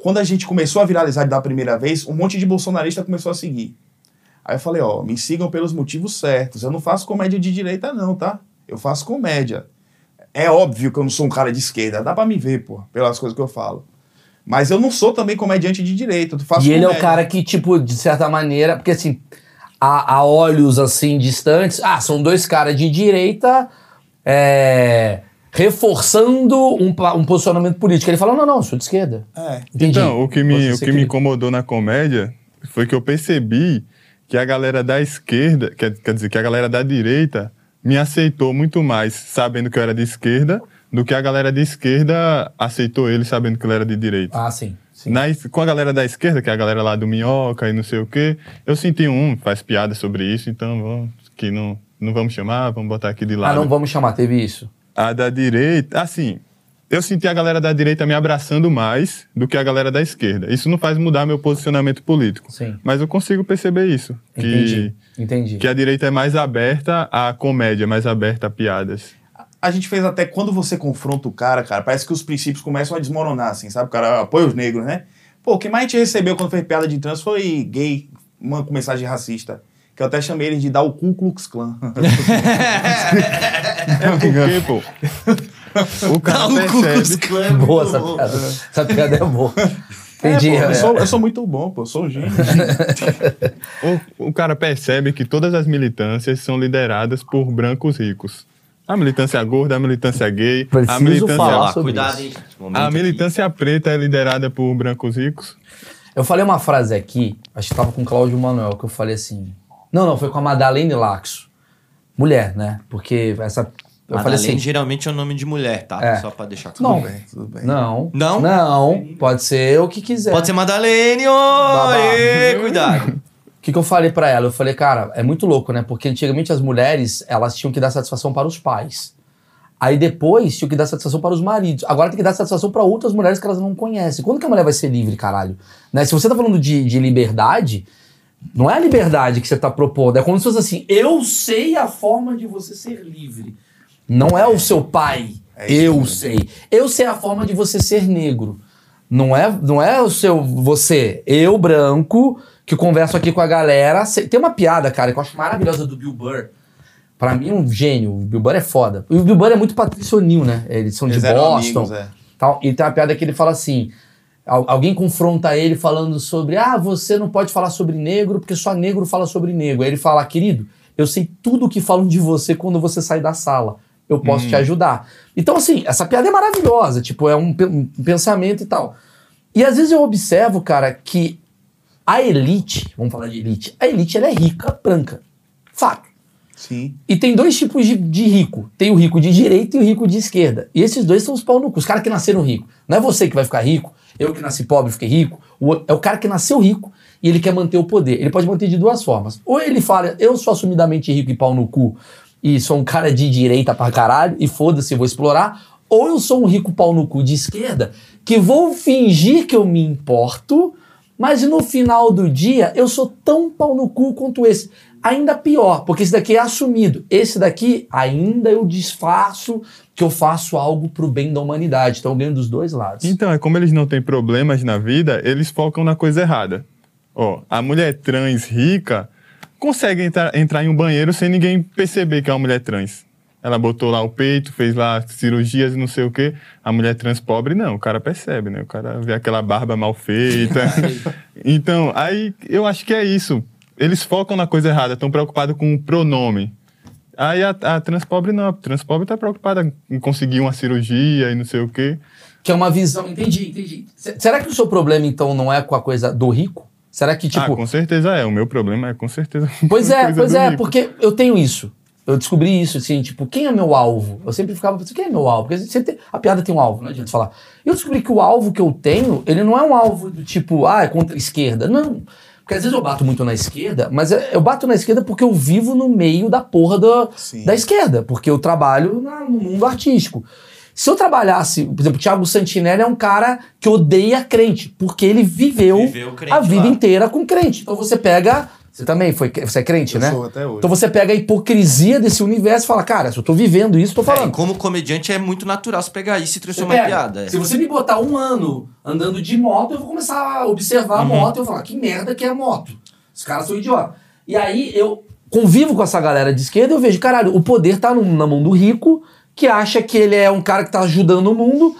Quando a gente começou a viralizar da primeira vez, um monte de bolsonarista começou a seguir. Aí eu falei, ó, me sigam pelos motivos certos. Eu não faço comédia de direita, não, tá? Eu faço comédia. É óbvio que eu não sou um cara de esquerda. Dá pra me ver, pô, pelas coisas que eu falo. Mas eu não sou também comediante de direita. E ele é o comédia. cara que, tipo, de certa maneira, porque assim, a, a olhos assim distantes, ah, são dois caras de direita é, reforçando um, um posicionamento político. Ele fala: não, não, sou de esquerda. É. Entendi. Então, o que, me, o que me incomodou na comédia foi que eu percebi que a galera da esquerda, quer, quer dizer, que a galera da direita me aceitou muito mais sabendo que eu era de esquerda do que a galera de esquerda aceitou ele sabendo que ele era de direita. Ah, sim. sim. Na com a galera da esquerda, que é a galera lá do Minhoca e não sei o quê, eu senti um, faz piada sobre isso, então vamos, que não, não vamos chamar, vamos botar aqui de Ah, lado. não vamos chamar, teve isso. A da direita, assim, eu senti a galera da direita me abraçando mais do que a galera da esquerda. Isso não faz mudar meu posicionamento político. Sim. Mas eu consigo perceber isso. Que, Entendi. Entendi. que a direita é mais aberta à comédia, mais aberta a piadas. A gente fez até quando você confronta o cara, cara, parece que os princípios começam a desmoronar, assim, sabe? O cara apoia os negros, né? Pô, o que mais a gente recebeu quando fez piada de trans foi gay, uma com mensagem racista. Que eu até chamei eles de dar o Ku Klux Klan. É porque, pô, o cara percebe... Boa essa piada. Essa piada é boa. Entendi. É, pô, eu, é. sou, eu sou muito bom, pô, eu sou um gênio. O, o cara percebe que todas as militâncias são lideradas por brancos ricos. A militância gorda, a militância gay, a Preciso militância, falar sobre cuidado, isso. a aqui. militância preta é liderada por brancos ricos. Eu falei uma frase aqui, acho que tava com o Cláudio Manuel, que eu falei assim. Não, não, foi com a Madalene Laxo. Mulher, né? Porque essa. Eu falei assim. geralmente é o nome de mulher, tá? É. Só pra deixar claro. Não. Tudo bem, tudo bem. Não. Não? Não. Pode ser o que quiser. Pode ser Madalene. Ê, Cuidado. O que, que eu falei pra ela? Eu falei, cara, é muito louco, né? Porque antigamente as mulheres, elas tinham que dar satisfação para os pais. Aí depois tinham que dar satisfação para os maridos. Agora tem que dar satisfação para outras mulheres que elas não conhecem. Quando que a mulher vai ser livre, caralho? Né? Se você tá falando de, de liberdade, não é a liberdade que você tá propondo. É como se fosse assim, eu sei a forma de você ser livre. Não é o seu pai. É eu sei. Eu sei a forma de você ser negro. Não é, não é o seu você, eu branco, que converso aqui com a galera. Tem uma piada, cara, que eu acho maravilhosa do Bill Burr. Pra mim, um gênio. O Bill Burr é foda. E o Bill Burr é muito patricionil, né? Eles são Eles de Boston. amigos, é. tal. E tem uma piada que ele fala assim: alguém confronta ele falando sobre, ah, você não pode falar sobre negro porque só negro fala sobre negro. Aí ele fala, querido, eu sei tudo o que falam de você quando você sai da sala. Eu posso te ajudar. Então, assim, essa piada é maravilhosa, tipo, é um, um pensamento e tal. E às vezes eu observo, cara, que a elite, vamos falar de elite, a elite ela é rica, branca. Fato. Sim. E tem dois tipos de, de rico. Tem o rico de direita e o rico de esquerda. E esses dois são os pau no cu. Os caras que nasceram rico. Não é você que vai ficar rico, eu que nasci pobre fiquei rico. O é o cara que nasceu rico e ele quer manter o poder. Ele pode manter de duas formas. Ou ele fala, eu sou assumidamente rico e pau no cu e sou um cara de direita pra caralho e foda-se, vou explorar. Ou eu sou um rico pau no cu de esquerda que vou fingir que eu me importo, mas no final do dia eu sou tão pau no cu quanto esse. Ainda pior, porque esse daqui é assumido. Esse daqui, ainda eu disfarço que eu faço algo pro bem da humanidade. Então eu ganho dos dois lados. Então, é como eles não têm problemas na vida, eles focam na coisa errada. Ó, a mulher trans rica consegue entrar, entrar em um banheiro sem ninguém perceber que é uma mulher trans. Ela botou lá o peito, fez lá cirurgias e não sei o quê. A mulher trans pobre, não, o cara percebe, né? O cara vê aquela barba mal feita. então, aí eu acho que é isso. Eles focam na coisa errada, estão preocupados com o pronome. Aí a, a trans pobre não, a trans pobre tá preocupada em conseguir uma cirurgia e não sei o quê. Que é uma visão. Entendi, entendi. C- será que o seu problema, então, não é com a coisa do rico? Será que, ah, tipo. com certeza é. O meu problema é com certeza. Pois é, pois é, rico. porque eu tenho isso. Eu descobri isso, assim, tipo, quem é meu alvo? Eu sempre ficava pensando, quem é meu alvo? Porque sempre tem- a piada tem um alvo, não adianta falar. E eu descobri que o alvo que eu tenho, ele não é um alvo do tipo, ah, é contra a esquerda. Não. Porque às vezes eu bato muito na esquerda, mas eu eu bato na esquerda porque eu vivo no meio da porra da, da esquerda, porque eu trabalho no mundo artístico. Se eu trabalhasse, por exemplo, o Thiago Santinelli é um cara que odeia crente, porque ele viveu, Viveu crente a vida lá. inteira com crente. Então você pega. Você também foi. Você é crente, Eu né? sou até hoje. Então você pega a hipocrisia desse universo e fala, cara, se eu tô vivendo isso, tô É, falando. e como comediante é muito natural você pegar isso e transformar em piada. é. Se você me botar um ano andando de moto, eu vou começar a observar a moto e eu vou falar, que merda que é a moto. Os caras são idiotas. E aí eu convivo com essa galera de esquerda e eu vejo, caralho, o poder tá no- na mão do rico, que acha que ele é um cara que tá ajudando o mundo.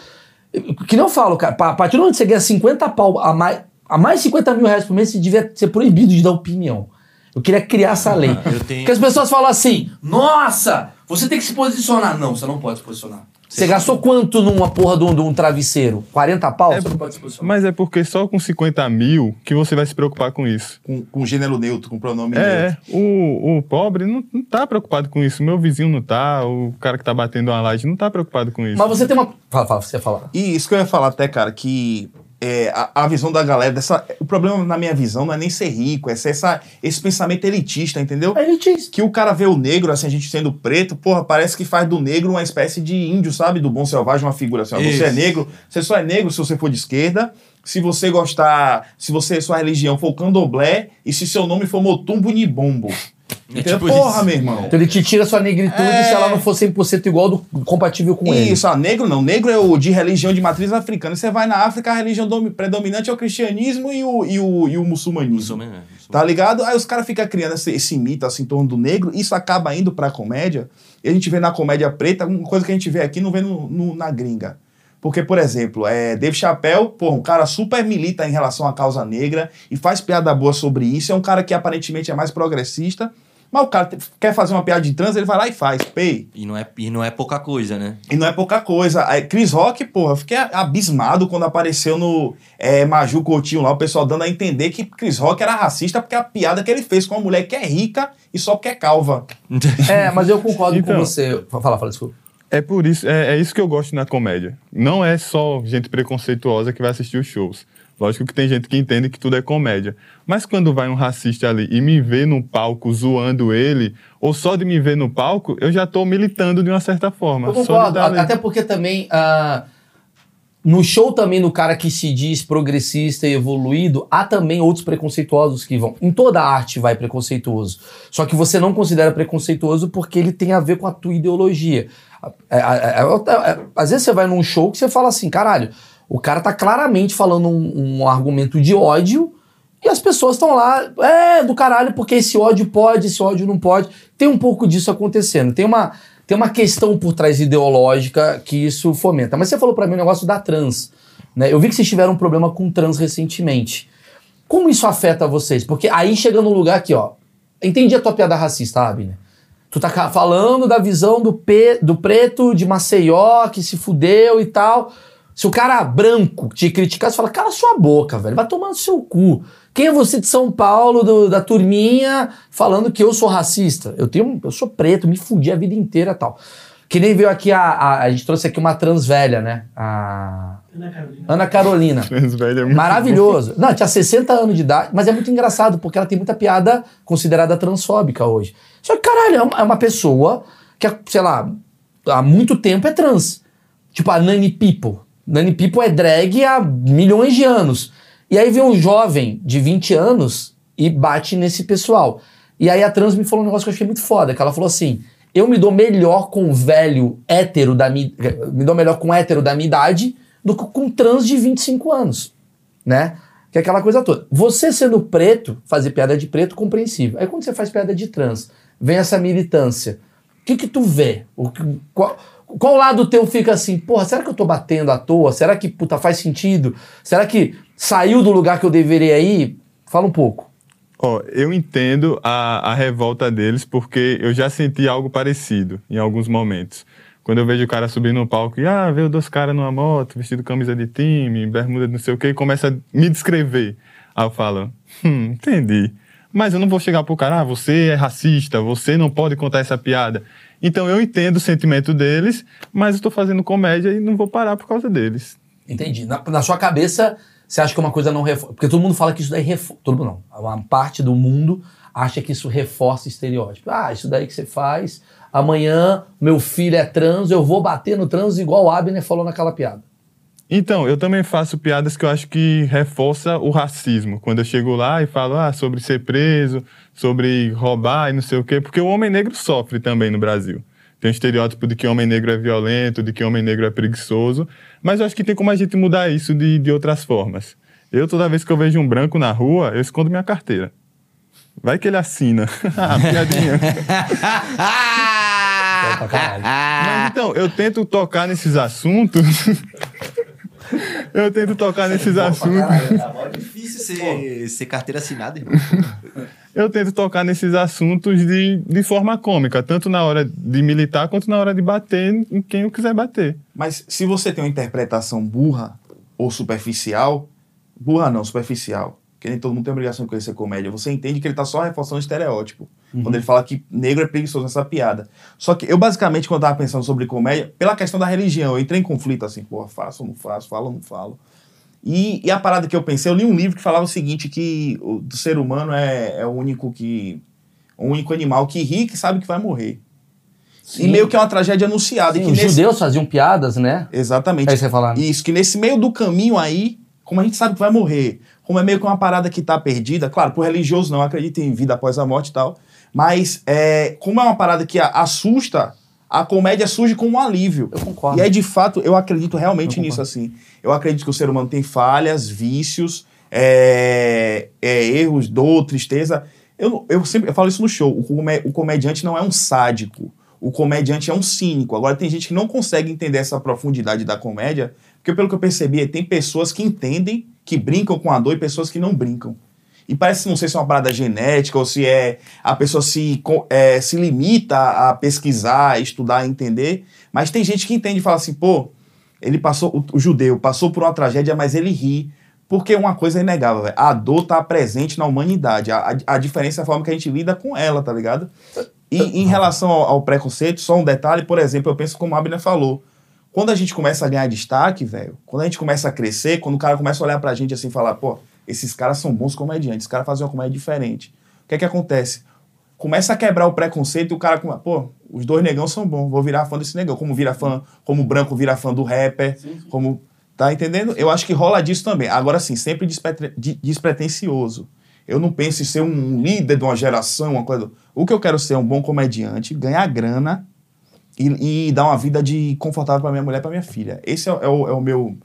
Que não eu falo, cara, a partir do momento que você ganha 50 pau a mais, a mais 50 mil reais por mês, você devia ser proibido de dar opinião. Eu queria criar essa lei. Tenho- Porque as pessoas falam assim, nossa, você tem que se posicionar. Não, você não pode se posicionar. Você gastou quanto numa porra de um, de um travesseiro? 40 pau? É, você não pode se posicionar. Mas é porque só com 50 mil que você vai se preocupar com isso. Com, com gênero neutro, com pronome É, neutro. o, o pobre não, não tá preocupado com isso. Meu vizinho não tá, o cara que tá batendo uma laje não tá preocupado com isso. Mas você tem uma. Fala, fala, você ia falar. E isso que eu ia falar até, cara, que é, a, a visão da galera dessa. O problema na minha visão não é nem ser rico, é ser essa, esse pensamento elitista, entendeu? É elitista. Que o cara vê o negro, assim, a gente sendo preto, porra, parece que faz do negro uma espécie de índio, sabe? Do bom selvagem, uma figura assim. ó, Você é negro, você só é negro se você for de esquerda. Se você gostar, se você, sua religião for candomblé, e se seu nome for Motumbo Nibombo. É Entendeu? tipo porra, isso. meu irmão. Então ele te tira sua negritude É. se ela não for 100% igual do compatível com ele. Isso, ah, negro não. Negro é o de religião de matriz africana. Você vai na África, a religião domi- predominante é o cristianismo e o, e o, e o muçulmanismo. É. Tá ligado? Aí os caras ficam criando esse, esse mito assim, em torno do negro, isso acaba indo pra comédia, e a gente vê na comédia preta, uma coisa que a gente vê aqui não vê no, no- na gringa. Porque, por exemplo, é, Dave Chappelle, pô, um cara super milita em relação à causa negra e faz piada boa sobre isso, é um cara que aparentemente é mais progressista, mas o cara quer fazer uma piada de trans, ele vai lá e faz, pay. E não, é, e não é pouca coisa, né? E não é pouca coisa. Aí, Chris Rock, porra, eu fiquei abismado quando apareceu no é, Maju Coutinho lá, o pessoal dando a entender que Chris Rock era racista porque a piada que ele fez com uma mulher que é rica e só porque é calva. É, mas eu concordo Então. com você. Fala, fala, desculpa. É por isso, é, é isso que eu gosto na comédia. Não é só gente preconceituosa que vai assistir os shows. Lógico que tem gente que entende que tudo é comédia. Mas quando vai um racista ali e me vê no palco zoando ele, ou só de me ver no palco, eu já tô militando de uma certa forma. Eu concordo. Até porque também. ah, no show também, no cara que se diz progressista e evoluído, há também outros preconceituosos que vão. Em toda arte vai preconceituoso. Só que você não considera preconceituoso porque ele tem a ver com a tua ideologia. É, é, é, é, é, às vezes você vai num show que você fala assim, caralho, o cara tá claramente falando um, um argumento de ódio e as pessoas estão lá, é do caralho, porque esse ódio pode, esse ódio não pode. Tem um pouco disso acontecendo. Tem uma, tem uma questão por trás ideológica que isso fomenta. Mas você falou pra mim o negócio da trans. Né? Eu vi que vocês tiveram um problema com trans recentemente. Como isso afeta vocês? Porque aí chega num lugar aqui, ó. Entendi a tua piada racista, Abner. Tu tá falando da visão do, pe- do preto de Maceió que se fudeu e tal. Se o cara branco te criticar, você fala, cala sua boca, velho, vai tomar no seu cu. Quem é você de São Paulo, do- da turminha, falando que eu sou racista? Eu tenho, eu sou preto, me fudi a vida inteira e tal. Que nem veio aqui a, a. A gente trouxe aqui uma trans velha, né? A. Ana Carolina. Trans velho é muito Maravilhoso. Não, tinha 60 anos de idade, mas é muito engraçado, porque ela tem muita piada considerada transfóbica hoje. Só que, caralho, é uma, é pessoa que, sei lá, há muito tempo é trans. Tipo a Nani People. Nani People é drag há milhões de anos. E aí vem um jovem de 20 anos e bate nesse pessoal. E aí a trans me falou um negócio que eu achei muito foda, que ela falou assim: eu me dou melhor com velho hétero da minha. Me dou melhor com hétero da minha idade do que com trans de 25 anos. Né? Que é aquela coisa toda. Você sendo preto, fazer piada de preto, compreensível. Aí quando você faz piada de trans, vem essa militância. O que que tu vê? O que, qual, qual lado teu fica assim, porra, será que eu tô batendo à toa? Será que, puta, faz sentido? Será que saiu do lugar que eu deveria ir? Fala um pouco. Ó, eu entendo a, a revolta deles porque eu já senti algo parecido em alguns momentos. Quando eu vejo o cara subir no palco e, ah, veio dois caras numa moto, vestido camisa de time, bermuda de não sei o quê, e começa a me descrever. Aí eu falo, hum, entendi. Mas eu não vou chegar pro cara, ah, você é racista, você não pode contar essa piada. Então eu entendo o sentimento deles, mas eu tô fazendo comédia e não vou parar por causa deles. Entendi. Na, na sua cabeça, você acha que uma coisa não reforça. Porque todo mundo fala que isso daí reforça. Todo mundo não. Uma parte do mundo acha que isso reforça estereótipo. Ah, isso daí que você faz. Amanhã meu filho é trans, eu vou bater no trans igual o Abner falou naquela piada. Então, eu também faço piadas que eu acho que reforça o racismo. Quando eu chego lá e falo ah, sobre ser preso, sobre roubar e não sei o quê, porque o homem negro sofre também no Brasil. Tem um estereótipo de que homem negro é violento, de que homem negro é preguiçoso, mas eu acho que tem como a gente mudar isso de, de outras formas. Eu, toda vez que eu vejo um branco na rua, eu escondo minha carteira. Vai que ele assina. Ah, piadinha. Mas então, eu tento tocar nesses assuntos. eu tento tocar nesses assuntos. É difícil ser, ser carteira assinada, irmão. Eu tento tocar nesses assuntos de, de forma cômica, tanto na hora de militar quanto na hora de bater em quem eu quiser bater. Mas se você tem uma interpretação burra ou superficial, burra não, superficial, que nem todo mundo tem obrigação de conhecer comédia, você entende que ele tá só reforçando o estereótipo. Quando ele fala que negro é preguiçoso nessa piada. Só que eu, basicamente, quando eu tava pensando sobre comédia, pela questão da religião, eu entrei em conflito assim, porra, faço ou não faço, falo ou não falo. E, e a parada que eu pensei, eu li um livro que falava o seguinte, que o ser humano é, é o único que. O único animal que ri que sabe que vai morrer. E meio que é uma tragédia anunciada. Sim, que os nesse- judeus faziam piadas, né? Exatamente. É isso que você falar. Isso, que nesse meio do caminho aí, como a gente sabe que vai morrer, como é meio que uma parada que tá perdida, claro, por religioso não acredita em vida após a morte e tal, mas é, como é uma parada que a- assusta, a comédia surge como um alívio. Eu concordo. E é de fato, eu acredito realmente Eu nisso, assim. Eu acredito que o ser humano tem falhas, vícios, é, é, erros, dor, tristeza. Eu, eu sempre eu falo isso no show. O, comé- o comediante não é um sádico. O comediante é um cínico. Agora, tem gente que não consegue entender essa profundidade da comédia, porque, pelo que eu percebi, tem pessoas que entendem, que brincam com a dor e pessoas que não brincam. E parece, não sei se é uma parada genética ou se é a pessoa se, é, se limita a pesquisar, estudar, entender. Mas tem gente que entende e fala assim, pô, ele passou, o, o judeu passou por uma tragédia, mas ele ri. Porque uma coisa é inegável, velho. A dor tá presente na humanidade. A, a, a diferença é a forma que a gente lida com ela, tá ligado? E em relação ao, ao preconceito, só um detalhe, por exemplo, eu penso como a Abner falou. Quando a gente começa a ganhar destaque, velho, quando a gente começa a crescer, quando o cara começa a olhar pra gente assim e falar, pô, esses caras são bons comediantes, esses caras fazem uma comédia diferente. O que é que acontece? Começa a quebrar o preconceito e o cara, pô, os dois negão são bons, vou virar fã desse negão. Como vira fã, como o branco vira fã do rapper, como. Tá entendendo? Eu acho que rola disso também. Agora sim, sempre despre- de- despretensioso. Eu não penso em ser um líder de uma geração, uma coisa. O que eu quero ser é um bom comediante, ganhar grana e, e dar uma vida de confortável pra minha mulher e pra minha filha. Esse é, o- é o, é o meu.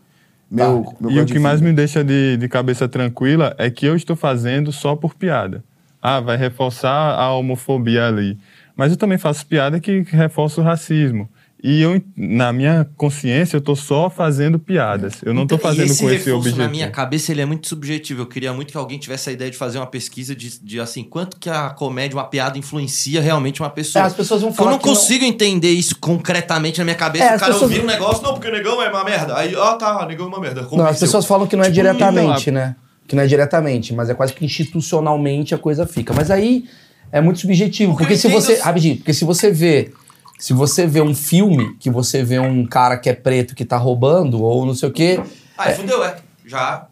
meu, Tá. meu E o que mais fim. me deixa de, de cabeça tranquila é que eu estou fazendo só por piada. Ah, vai reforçar a homofobia ali. Mas eu também faço piada que reforça o racismo. E eu, na minha consciência, eu estou só fazendo piadas. Eu não Então, e fazendo com esse objetivo. Na minha cabeça, ele é muito subjetivo. Eu queria muito que alguém tivesse a ideia de fazer uma pesquisa de, de assim, quanto que a comédia, uma piada, influencia realmente uma É, pessoa. as pessoas vão Porque eu falar não que não- consigo entender isso concretamente na minha cabeça. É, o as cara pessoas- ouvir um negócio, não, porque negão é uma merda. Aí, ó, tá, negão é uma merda. Não, as pessoas falam que não é Tipo, diretamente, né? Que não é diretamente, mas é quase que institucionalmente a coisa fica. Mas aí é muito subjetivo, Porque porque se entendo- você, rapidinho, porque se você vê, se você vê um filme que você vê um cara que é preto que tá roubando ou não sei o quê, Aí, fudeu, é. Já.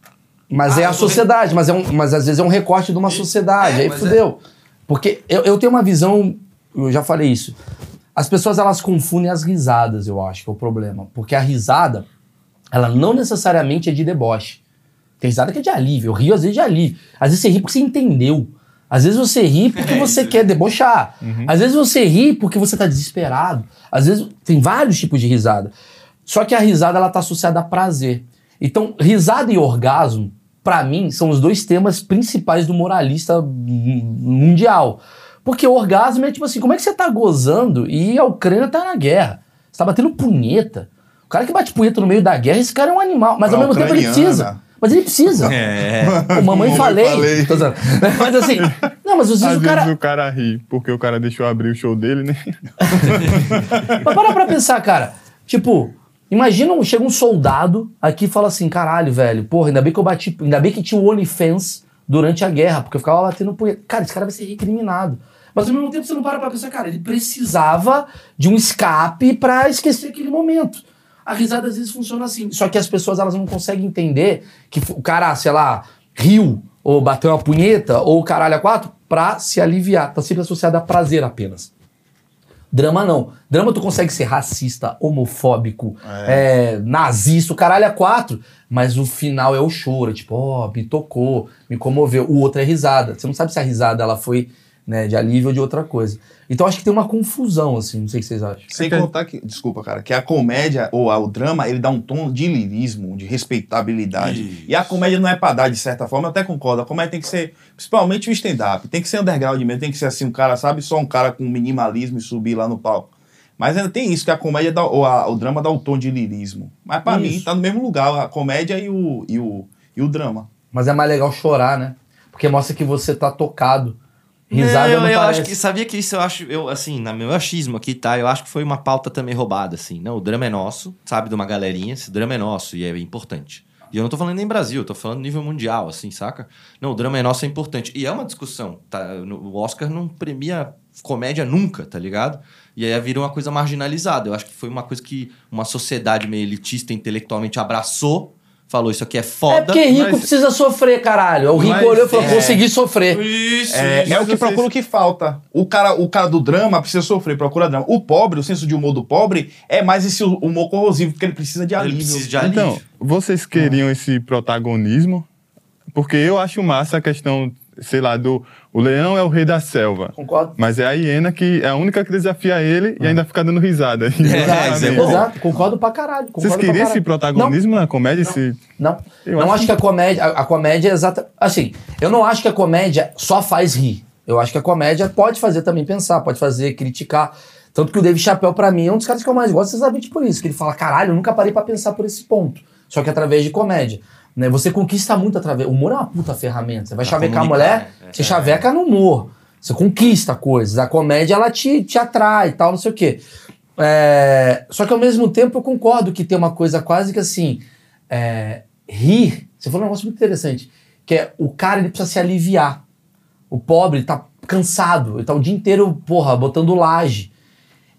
mas Ah, é a sociedade, mas é um, mas às vezes é um recorte de uma E- sociedade, é, aí mas fudeu. Porque eu, eu tenho uma visão, eu já falei isso. As pessoas elas confundem as risadas, eu acho que é o problema, porque a risada ela não necessariamente é de deboche. Tem risada que é de alívio. Eu rio às vezes de alívio. Às vezes você ri porque você entendeu. Às vezes você ri porque É você quer debochar. Às vezes você ri porque você tá desesperado. Às vezes tem vários tipos de risada. Só que a risada ela tá associada a prazer. Então, risada e orgasmo, pra mim, são os dois temas principais do moralista mu- mundial. Porque o orgasmo é tipo assim, como é que você tá gozando e a Ucrânia tá na guerra? Você tá batendo punheta. O cara que bate punheta no meio da guerra, esse cara é um animal. Mas ao Pra mesmo tempo ele precisa. Mas ele precisa. É. Ô, mamãe falei. falei. Mas assim, não, mas às vezes Às o vezes cara. o cara ri porque o cara deixou abrir o show dele, né? Mas para pra pensar, cara. Tipo, imagina, um- chega um soldado aqui e fala assim: caralho, velho, porra, ainda bem que eu bati. Ainda bem que tinha o OnlyFans durante a guerra, porque eu ficava batendo punheta. Cara, esse cara vai ser recriminado. Mas ao mesmo tempo você não para pra pensar, cara, ele precisava de um escape pra esquecer aquele momento. A risada às vezes funciona assim. Só que as pessoas elas não conseguem entender que o cara, sei lá, riu, ou bateu uma punheta, ou caralho a quatro, pra se aliviar. Tá sempre associado a prazer apenas. Drama não. Drama tu consegue ser racista, homofóbico, é, nazista, o caralho é quatro. Mas o final é o choro, é tipo, ó, me tocou, me comoveu. O outro é risada. Você não sabe se a risada ela foi né, de alívio ou de outra coisa. Então acho que tem uma confusão, assim, não sei o que vocês acham. Sem contar que, desculpa, cara, que a comédia ou a- o drama, ele dá um tom de lirismo, de respeitabilidade. Isso. E a comédia não é pra dar, de certa forma, eu até concordo. A comédia tem que ser, principalmente o stand-up, tem que ser underground mesmo, tem que ser assim, um cara, sabe, só um cara com minimalismo e subir lá no palco. Mas ainda tem isso, que a comédia dá, ou a- o drama dá o tom de lirismo. Mas pra Isso. mim, tá no mesmo lugar, a comédia e o, e o, e o drama. Mas é mais legal chorar, né? Porque mostra que você tá tocado. Risada não, não, eu parece. acho que sabia que isso eu acho eu assim na meu achismo aqui tá? Eu acho que foi uma pauta também roubada assim não o drama é nosso sabe? De uma galerinha esse drama é nosso e é importante. E eu não tô falando nem Brasil eu tô falando nível mundial assim saca? Não o drama é nosso é importante. E é uma discussão tá? O Oscar não premia comédia nunca tá ligado? E aí virou uma coisa marginalizada. Eu acho que foi uma coisa que uma sociedade meio elitista intelectualmente abraçou falou isso aqui é É foda porque rico mas- precisa sofrer, caralho. O rico Mas- olhou e falou: é. consegui sofrer. isso É, Mas é o que procura o que falta. O cara, o cara do drama precisa sofrer, procura drama. O pobre, o senso de humor do pobre, é mais esse humor corrosivo, porque ele precisa de ele alívio. precisa de alívio Então, vocês queriam esse protagonismo? Porque eu acho massa a questão, sei lá, do. O leão é o rei da selva. Concordo. Mas é a hiena que é a única que desafia ele e ainda fica dando risada. é Exatamente. bom. Exato, concordo pra caralho. Vocês concordo pra queriam esse caralho. protagonismo na comédia? Esse... Não, Eu não acho acho que a comédia, a, a comédia é exata, assim, eu não acho que a comédia só faz rir. Eu acho que a comédia pode fazer também pensar, pode fazer criticar. Tanto que o David Chappelle, pra mim, é um dos caras que eu mais gosto, exatamente por isso. Que ele fala, caralho, eu nunca parei pra pensar por esse ponto. Só que através de comédia. Né? Você conquista muito através. O humor é uma puta ferramenta. Você vai Pra chavecar a mulher, né? você É. chaveca no humor. Você conquista coisas. A comédia, ela te, te atrai e tal, não sei o quê. É, Só que ao mesmo tempo eu concordo que tem uma coisa quase que assim. é, rir. Você falou um negócio muito interessante. Que é o cara ele precisa se aliviar. O pobre tá cansado. Ele tá o dia inteiro, porra, botando laje.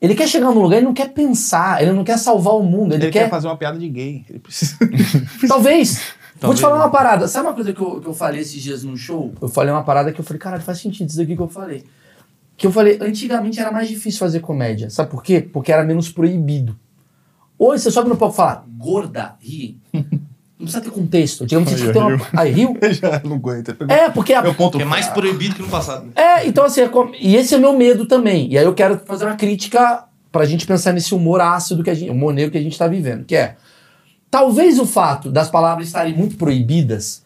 Ele quer chegar num lugar, ele não quer pensar, ele não quer salvar o mundo, ele, Ele quer fazer uma piada de gay. Ele precisa. Talvez. Vou te falar uma parada. Sabe uma coisa que eu, que eu falei esses dias no show? Eu falei uma parada que eu falei, caralho, faz sentido isso aqui que eu falei. Que eu falei, antigamente era mais difícil fazer comédia. Sabe por quê? Porque era menos proibido. Hoje você sobe no palco e fala, gorda, ri. Não precisa ter contexto. Você tinha que ter uma. Aí, riu? Já não aguenta. É, porque a, meu ponto é mais proibido que no passado É, então assim, é com- e esse é o meu medo também. E aí eu quero fazer uma crítica pra gente pensar nesse humor ácido que a gente, humor negro que a gente tá vivendo, que é talvez o fato das palavras estarem muito proibidas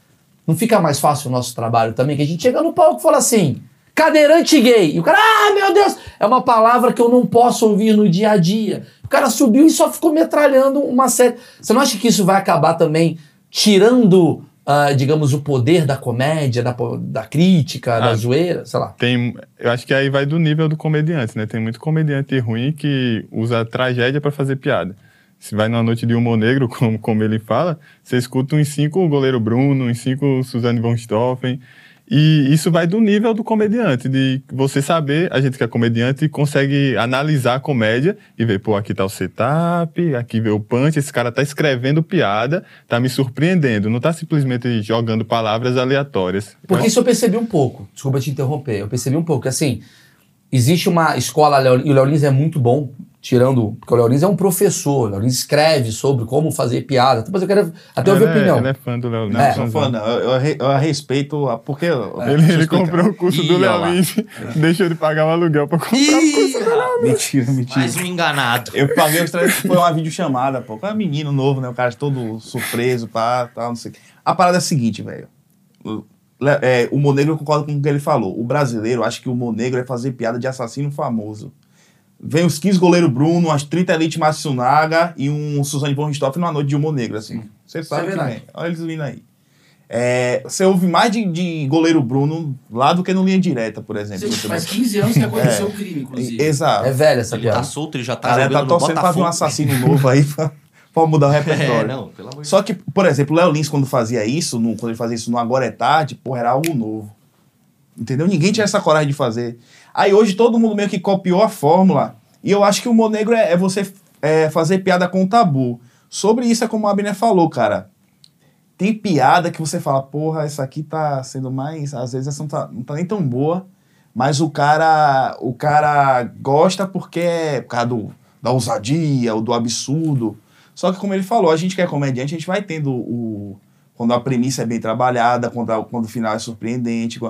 não fica mais fácil o nosso trabalho também, que a gente chega no palco e fala assim, cadeirante gay. E o cara, ah, meu Deus, é uma palavra que eu não posso ouvir no dia a dia. O cara subiu e só ficou metralhando uma série. Você não acha que isso vai acabar também tirando, ah, digamos, o poder da comédia, da, da crítica, da Ah. zoeira, sei lá? Tem, eu acho que aí vai do nível do comediante, né? Tem muito comediante ruim que usa tragédia pra fazer piada. Se vai numa noite de humor negro, como, como ele fala, você escuta uns cinco o goleiro Bruno, uns cinco Suzane von Stoffen. E isso vai do nível do comediante, de você saber, a gente que é comediante consegue analisar a comédia e ver, pô, aqui tá o setup, aqui vê o punch, esse cara tá escrevendo piada, tá me surpreendendo, não tá simplesmente jogando palavras aleatórias. Porque isso eu percebi um pouco. Desculpa te interromper. Eu percebi um pouco. que, Assim, existe uma escola, e o Léo Lins é muito bom. Tirando. Porque o Léo Lins é um professor, o Léo Lins escreve sobre como fazer piada. Mas eu quero até ouvir a é- opinião. Ele é fã do Léo Lins. É. Não, sou fã, não. Eu, eu, eu respeito a, porque eu- Ele, ele comprou o curso Ih, do olha Léo lá. Lins, deixou de pagar o aluguel pra comprar o curso. Ih, Mentira, mentira. mais um enganado. Eu paguei os 300, foi uma videochamada, pô. É um menino novo, né? O cara todo surpreso, pá, tal, não sei o quê. A parada é a seguinte, velho. É, o Monegro, eu concordo com o que ele falou. O brasileiro acha que o Monegro é fazer piada de assassino famoso. Vem os 15 goleiro Bruno, umas 30 elite Matsunaga e um Suzane von Richthofen numa noite de humor negro, assim. Você sabe é que verdade. vem. Olha eles vindo aí. É, você ouve mais de, de goleiro Bruno lá do que no linha direta, por exemplo. Você faz 15 anos que aconteceu É. o crime, Exato. É velha essa Ele tá piada. solto, ele já A tá galera jogando tá no torcendo pra vir um assassino novo aí pra, pra mudar o É, repertório. não, pelo amor de Só que, por exemplo, o Léo Lins, quando fazia isso, no- quando ele fazia isso no Agora é Tarde, porra, era algo novo. Entendeu? Ninguém tinha essa coragem de fazer. Aí hoje todo mundo meio que copiou a fórmula. E eu acho que o humor negro é, é você é, fazer piada com tabu. Sobre isso é como a Abner falou, cara. Tem piada que você fala, porra, essa aqui tá sendo mais. Às vezes essa não tá, não tá nem tão boa. Mas o cara, o cara gosta porque é por causa do, da ousadia, ou do absurdo. Só que, como ele falou, a gente que é comediante, a gente vai tendo o. Quando a premissa é bem trabalhada, quando, a- quando o final é surpreendente.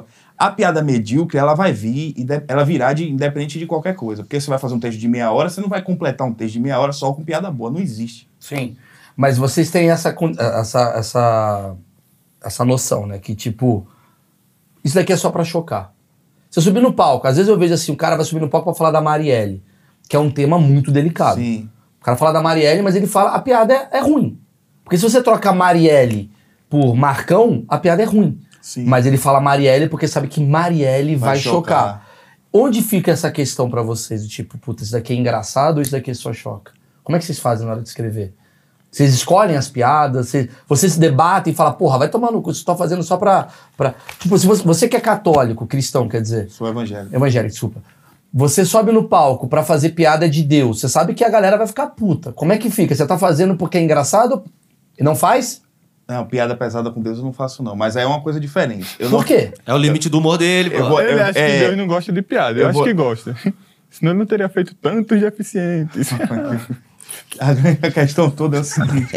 A piada medíocre, ela vai vir, e ela virá de, independente de qualquer coisa. Porque você vai fazer um texto de meia hora, você não vai completar um texto de meia hora só com piada boa. Não existe. Sim. Mas vocês têm essa, essa, essa, essa noção, né? Que, tipo, isso daqui é só pra chocar. Você subir no palco, às vezes eu vejo assim, o cara vai subir no palco pra falar da Marielle, que é um tema muito delicado. Sim. O cara fala da Marielle, mas ele fala, a piada é, é ruim. Porque se você troca Marielle por Marcão, a piada é ruim. Sim. Mas ele fala Marielle porque sabe que Marielle vai, Vai chocar. chocar. Onde fica essa questão pra vocês? Do tipo, puta, isso daqui é engraçado ou isso daqui só choca? Como é que vocês fazem na hora de escrever? Vocês escolhem as piadas, vocês, vocês se debatem e falam, porra, vai tomar no cu, você tá fazendo só pra. pra... Tipo, se você, você que é católico, cristão, quer dizer, Sou evangélico. evangélico, desculpa. Você sobe no palco pra fazer piada de Deus, você sabe que a galera vai ficar puta. Como é que fica? Você tá fazendo porque é engraçado e não faz? Não, piada pesada com Deus eu não faço, não. Mas aí é uma coisa diferente. Eu Por não, quê? É o limite do humor dele, pô. Eu vou- Ele eu- acha é- que Deus não gosta de piada. Eu, eu acho vou- que gosta. Senão ele não teria feito tantos deficientes. A grande questão toda é o seguinte: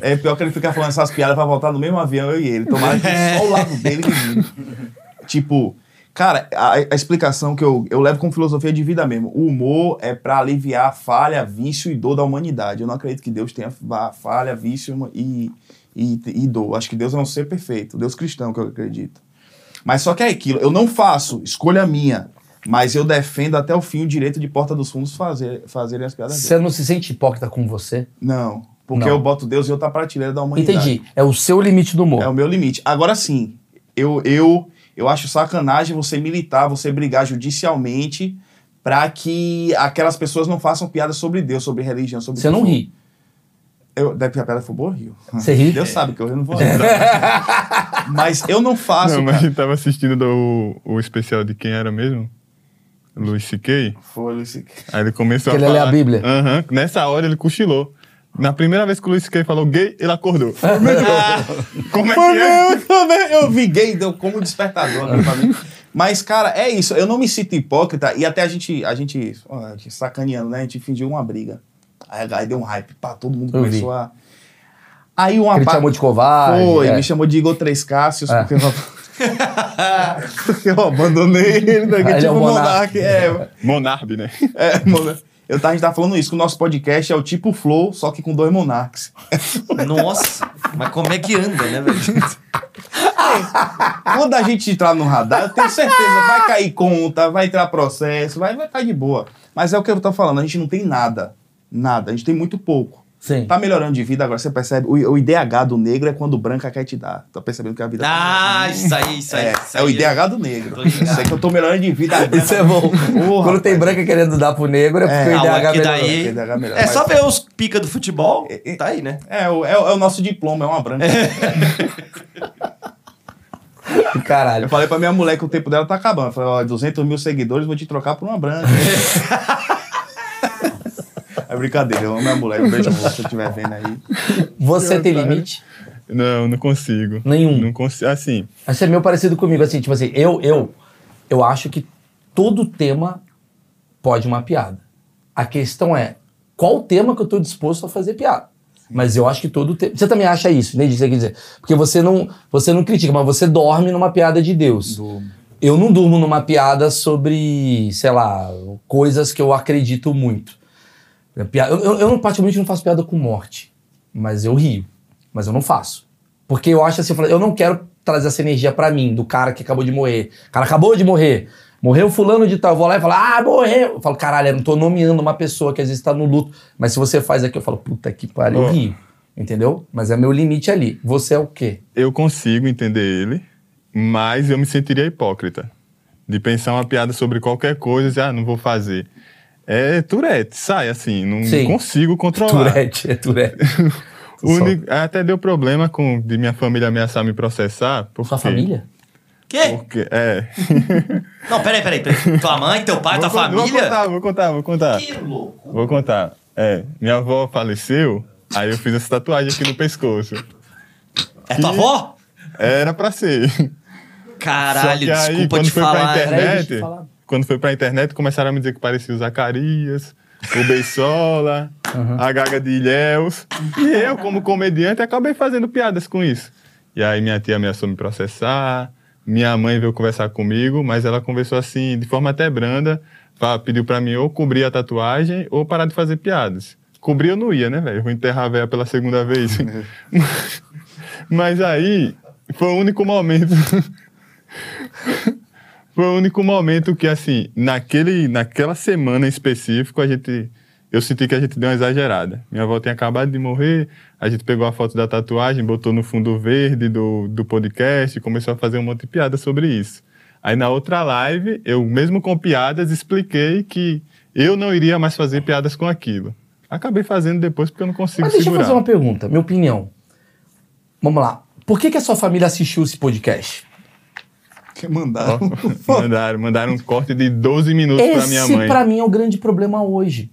é pior que ele ficar falando essas piadas pra voltar no mesmo avião, eu e ele. Tomara que só o lado dele que. Tipo, cara, a, a explicação que eu, eu levo como filosofia de vida mesmo: o humor é pra aliviar a falha, vício e dor da humanidade. Eu não acredito que Deus tenha fa- falha, vício e, e, e dor. Acho que Deus é um ser perfeito, Deus cristão que eu acredito. Mas só que é aquilo, eu não faço, escolha minha. Mas eu defendo até o fim o direito de Porta dos Fundos fazer, fazerem as piadas dele. Você não se sente hipócrita com você? Não, porque Não. eu boto Deus em outra prateleira da humanidade. Entendi. É o seu limite do humor. É o meu limite. Agora sim, eu, eu, eu acho sacanagem você militar, você brigar judicialmente pra que aquelas pessoas não façam piada sobre Deus, sobre religião, sobre Você não ri. Eu, deve que a piada for boa, eu rio. Você ri? Deus sabe que eu rio, não vou rir. Mas eu não faço, não, mas a cara. gente tava assistindo do, o especial de quem era mesmo? Luiz C.K. Foi isso. Aí ele começou Que a ele lê falar. a Bíblia. Aham. Nessa hora ele cochilou. Na primeira vez que o Luiz C.K. falou gay, ele acordou. Como é que Foi é? mesmo, também. Eu vi gay, deu como despertador né, pra mim. Mas, cara, é isso. Eu não me sinto hipócrita. E até a gente, a gente, ó, a gente sacaneando, né? A gente fingiu uma briga. Aí, aí deu um hype. Pá, todo mundo Eu começou vi. a... Aí uma Ele pa- chamou de covarde. Foi, é. me chamou de Igor Três Cássios, É. porque, eu... porque eu abandonei ele. Né? Ah, ele é tipo o monarca. Monark. É, Monarbe, né? é, mano. Eu tava, a gente tá falando isso, que o nosso podcast é o tipo Flow, só que com dois monarques. Nossa, mas como é que anda, né, velho? Quando a gente entrar no radar, eu tenho certeza, vai cair conta, vai entrar processo, vai vai estar de boa. Mas é o que eu tô falando, a gente não tem nada. Nada, a gente tem muito pouco. Sim. Tá melhorando de vida, agora você percebe, o, o IDH do negro é quando o branca quer te dar. Tá percebendo que a vida Ah, isso aí, isso tá aí. é, isso é o aí. IDH do negro. Isso é que eu tô melhorando de vida. Isso é bom. Porra, Quando tem branca querendo dar pro negro, é porque É, o IDH melhorou. daí. IDH melhor, É só mas- ver os pica do futebol, É, tá aí, né? É, é, o- é o nosso diploma, é uma branca. Caralho. Eu falei pra minha mulher que o tempo dela tá acabando. Eu falei, ó, 200 mil seguidores, vou te trocar por uma branca. É brincadeira, eu amo minha mulher. Um beijo amor, se você estiver vendo aí. Você tem limite? Não, não consigo. Nenhum. Não consigo. Assim, Você é meio parecido comigo, assim, tipo assim, eu, eu, eu acho que todo tema pode uma piada. A questão é qual tema que eu tô disposto a fazer piada. Mas eu acho que todo tema. Você também acha isso, né? Você quer dizer. Porque você não, você não critica, mas você dorme numa piada de Deus. Eu não durmo numa piada sobre, sei lá, coisas que eu acredito muito. Piada- Eu, eu, eu não, particularmente, não faço piada com morte. Mas eu rio. Mas eu não faço. Porque eu acho assim, eu falo, eu não quero trazer essa energia pra mim, do cara que acabou de morrer. O cara acabou de morrer. Morreu fulano de tal. Eu vou lá e falo, ah, morreu. Eu falo, caralho, eu não tô nomeando uma pessoa que às vezes tá no luto. Mas se você faz aqui, eu falo, puta que pariu, eu rio. Entendeu? Mas é meu limite ali. Você é o quê? Eu consigo entender ele, mas eu me sentiria hipócrita de pensar uma piada sobre qualquer coisa e dizer, ah, não vou fazer. É Tourette, sai assim, não Sim. consigo controlar. Turete, é Turete. O único- até deu problema com de minha família ameaçar me processar. Porque, Sua família? Quê? Porque, é. Não, peraí, peraí, peraí. Tua mãe, teu pai, tua Vou Vou família? contar, vou contar, vou contar. Que louco. Vou contar. É, minha avó faleceu, aí eu fiz essa tatuagem aqui no pescoço. É tua avó? Era pra ser. Caralho, Só que aí, desculpa quando te foi falar. pra deixa internet. Quando foi pra internet, começaram a me dizer que parecia o Zacarias, o Beisola, a Gaga de Ilhéus. E eu, como comediante, acabei fazendo piadas com isso. E aí minha tia ameaçou me processar, minha mãe veio conversar comigo, mas ela conversou assim, de forma até branda, pediu pra mim ou cobrir a tatuagem ou parar de fazer piadas. Cobrir eu não ia, né, velho? Eu vou enterrar a véia pela segunda vez. mas aí, foi o único momento... Foi o único momento que, assim, naquele, naquela semana em específico, a gente. Eu senti que a gente deu uma exagerada. Minha avó tinha acabado de morrer, a gente pegou a foto da tatuagem, botou no fundo verde do, do podcast e começou a fazer um monte de piada sobre isso. Aí na outra live, eu, mesmo com piadas, expliquei que eu não iria mais fazer piadas com aquilo. Acabei fazendo depois porque eu não consigo Mas deixa segurar. eu fazer uma pergunta, minha opinião. Vamos lá. Por que, que a sua família assistiu esse podcast? Que mandaram. Mandaram, mandaram um corte de 12 minutos pra minha Esse, mãe. pra mim, é o grande problema hoje.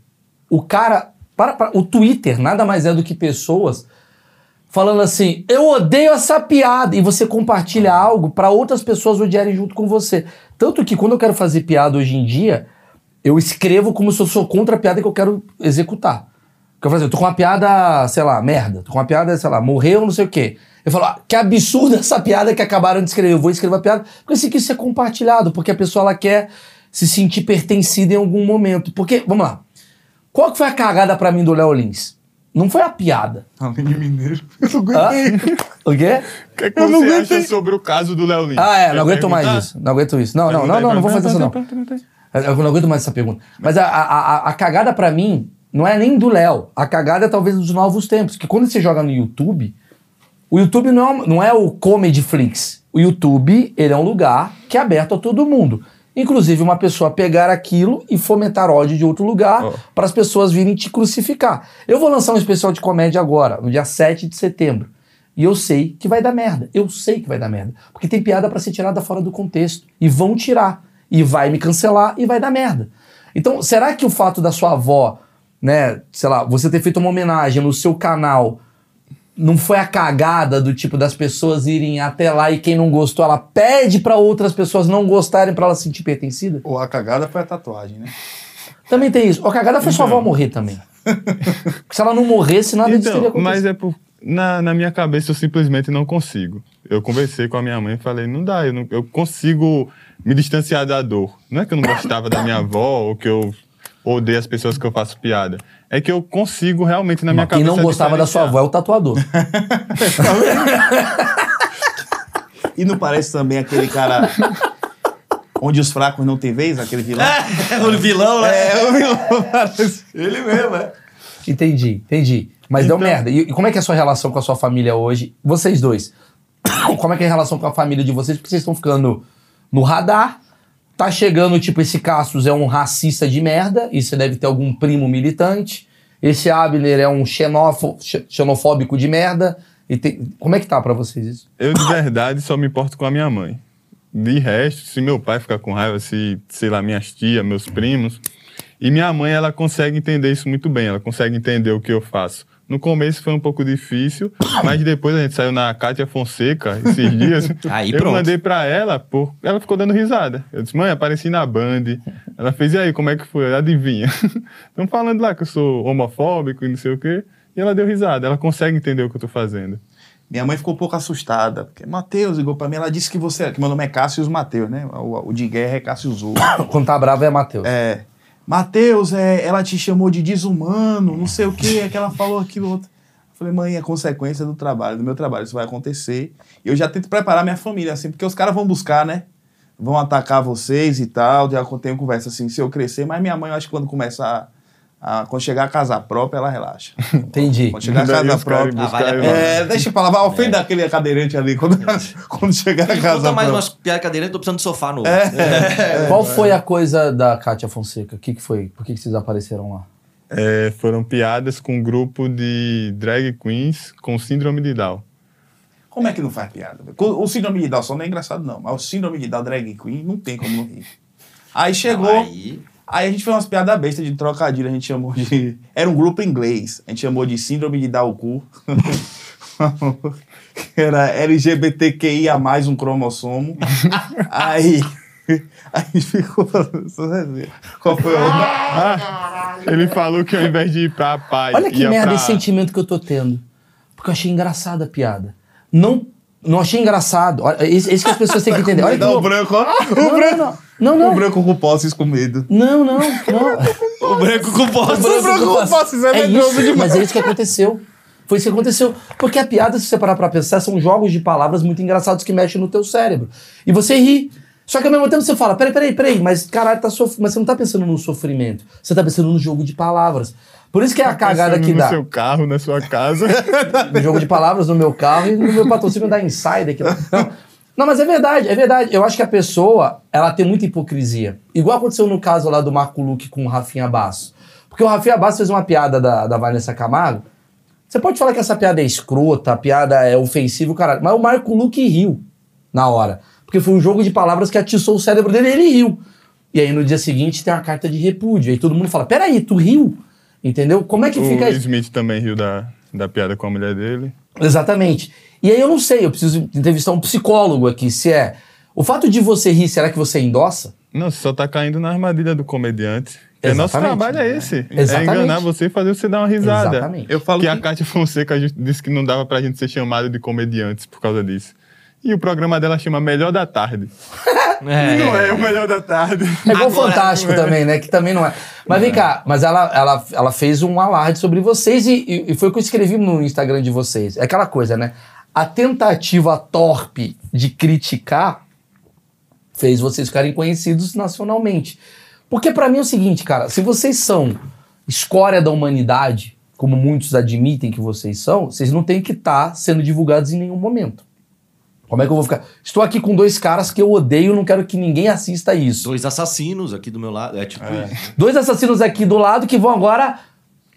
O cara. Para, para- o Twitter nada mais é do que pessoas falando assim: eu odeio essa piada. E você compartilha algo pra outras pessoas odiarem junto com você. Tanto que quando eu quero fazer piada hoje em dia, eu escrevo como se eu sou contra a piada que eu quero executar. Porque eu falo assim, eu tô com uma piada, sei lá, merda. Tô com uma piada, sei lá, morreu, não sei o quê. Eu falo, ah, que absurda essa piada que acabaram de escrever. Eu vou escrever a piada porque isso aqui isso é compartilhado, porque a pessoa ela quer se sentir pertencida em algum momento. Porque, vamos lá. Qual que foi a cagada pra mim do Léo Lins? Não foi a piada. Além de mineiro. Eu não aguentei. o quê? O que, é que Eu não você acha sobre o caso do Léo Lins? Ah, é, Quer não aguento mais isso. Não aguento isso. Não, não, não, não, não vou fazer isso não. Eu não aguento mais essa pergunta. Mas a, a, a, a cagada pra mim não é nem do Léo. A cagada é talvez dos novos tempos. Porque quando você joga no YouTube, o YouTube não é, não é o Comedy Flix. O YouTube, ele é um lugar que é aberto a todo mundo. Inclusive uma pessoa pegar aquilo e fomentar ódio de outro lugar Ó. para as pessoas virem te crucificar. Eu vou lançar um especial de comédia agora, no dia 7 de setembro. E eu sei que vai dar merda. Eu sei que vai dar merda. Porque tem piada pra ser tirada fora do contexto. E vão tirar. E vai me cancelar e vai dar merda. Então, será que o fato da sua avó, né, sei lá, você ter feito uma homenagem no seu canal, não foi a cagada do tipo das pessoas irem até lá e quem não gostou, ela pede pra outras pessoas não gostarem pra ela se sentir pertencida? Ou a cagada foi a tatuagem, né? Também tem isso. A cagada foi sua avó morrer também. Se ela não morresse, nada disso teria Então, acontecido. mas é por, na, na minha cabeça eu simplesmente não consigo. Eu conversei com a minha mãe e falei, não dá, eu, não, eu consigo me distanciar da dor. Não é que eu não gostava da minha avó ou que eu odeio as pessoas que eu faço piada. É que eu consigo realmente na minha Quem cabeça. não gostava da sua avó é o tatuador. E não parece também aquele cara onde os fracos não têm vez, aquele vilão? É, o vilão, né? É, o vilão parece. Ele mesmo, é. Entendi, entendi. Mas Então- deu merda. E, e como é que é a sua relação com a sua família hoje? Vocês dois. Como é que é a relação com a família de vocês? Porque vocês estão ficando no radar. Tá chegando, tipo, esse Cassius é um racista de merda. E você deve ter algum primo militante. Esse Abner é um xenofóbico de merda. E tem- Como é que tá pra vocês isso? Eu, de verdade, só me importo com a minha mãe. De resto, se meu pai ficar com raiva, se, sei lá, minhas tias, meus primos. E minha mãe, ela consegue entender isso muito bem. Ela consegue entender o que eu faço. No começo foi um pouco difícil, mas depois a gente saiu na Kátia Fonseca esses dias. Aí, eu pronto. mandei pra ela, por... ela ficou dando risada. Eu disse, mãe, apareci na Band. Ela fez, e aí, como é que foi? Adivinha. Estão falando lá que eu sou homofóbico e não sei o quê. E ela deu risada, ela consegue entender o que eu tô fazendo. Minha mãe ficou um pouco assustada, porque Matheus ligou pra mim, ela disse que você, que meu nome é Cássio Matheus, né? O, o de guerra é Cássio Zou. Quando tá bravo é Matheus. É. Matheus, é, ela te chamou de desumano, não sei o que, é que ela falou aquilo outro. Eu falei, mãe, é consequência do trabalho, do meu trabalho, isso vai acontecer. E eu já tento preparar minha família, assim, porque os caras vão buscar, né? Vão atacar vocês e tal. Já tenho conversa assim, se eu crescer, mas minha mãe, eu acho que quando começar a. Quando chegar a casa própria, ela relaxa. Entendi. Quando chegar a casa própria. Ah, vale a. É, deixa eu falar, vai ofender aquele cadeirante ali quando, quando chegar a casa Conta mais própria. umas piadas cadeirantes, tô precisando de sofá novo. Qual foi a coisa da Kátia Fonseca? O que, que foi? Por que, que vocês apareceram lá? É, foram piadas com um grupo de drag queens com síndrome de Down. Como é que não faz piada? O síndrome de Down só não é engraçado, não. Mas o síndrome de Down drag queen não tem como não rir. Aí chegou. Não, aí... aí- a gente fez umas piadas bestas de trocadilho. A gente chamou de. Era um grupo inglês. A gente chamou de Síndrome de Down cu. Era LGBTQIA mais um cromossomo. aí. Aí ficou. Qual foi outra? Ah, ele falou que ao invés de ir pra pai. Olha que ia merda pra... esse sentimento que eu tô tendo. Porque eu achei engraçada a piada. Não, não achei engraçado. Olha, Esse, esse que as pessoas têm que entender. Olha que Não, o branco, ó. O Não, branco. não, não. Não, O branco com posses com medo. Não, não, não. O branco com bosta. O branco com posses é É medroso isso, demais. mas é isso que aconteceu. Foi isso que aconteceu. Porque a piada, se você parar pra pensar, são jogos de palavras muito engraçados que mexem no teu cérebro. E você ri. Só que ao mesmo tempo você fala, peraí, peraí, peraí, mas caralho, tá sof... mas você não tá pensando no sofrimento. Você tá pensando no jogo de palavras. Por isso que é a cagada Pensando que no dá. seu carro, na sua casa. No jogo de palavras no meu carro e no meu patrocínio da Insider. Aqui. Não. não, mas é verdade, é verdade. Eu acho que a pessoa, ela tem muita hipocrisia. Igual aconteceu no caso lá do Marco Luque com o Rafinha Basso. Porque o Rafinha Basso fez uma piada da, da Vanessa Camargo. Você pode falar que essa piada é escrota, a piada é ofensiva, caralho. Mas o Marco Luque riu na hora. Porque foi um jogo de palavras que atiçou o cérebro dele e ele riu. E aí no dia seguinte tem uma carta de repúdio. Aí todo mundo fala: peraí, tu riu? Entendeu? Como é que o fica Will isso? Smith também riu da, da piada com a mulher dele. Exatamente. E aí eu não sei, eu preciso entrevistar um psicólogo aqui, se é. O fato de você rir, será que você endossa? Não, você só tá caindo na armadilha do comediante. É nosso trabalho é esse. Exatamente. É enganar você e fazer você dar uma risada. Exatamente. Eu falo que, que- a Cátia Fonseca disse que não dava pra gente ser chamado de comediantes por causa disso. E o programa dela chama Melhor da Tarde. É. Não é o Melhor da Tarde. É igual Agora- Fantástico também, né? Que também não é. Mas vem cá, mas ela, ela, ela fez um alarde sobre vocês e, e- e foi o que eu escrevi no Instagram de vocês. É aquela coisa, né? A tentativa torpe de criticar fez vocês ficarem conhecidos nacionalmente. Porque pra mim é o seguinte, cara, se vocês são escória da humanidade, como muitos admitem que vocês são, vocês não têm que estar sendo divulgados em nenhum momento. Como é que eu vou ficar? Estou aqui com dois caras que eu odeio, não quero que ninguém assista isso. Dois assassinos aqui do meu lado. É tipo isso. Dois assassinos aqui do lado que vão agora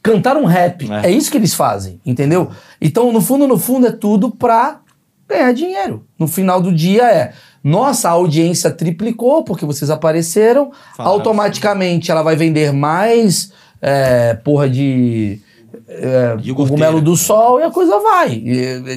cantar um rap. É. É. isso que eles fazem, entendeu? Então, no fundo, no fundo, é tudo pra ganhar dinheiro. No final do dia é. Nossa, a audiência triplicou porque vocês apareceram. Falaram, automaticamente ela vai vender mais é, porra de é, cogumelo do sol e a coisa vai.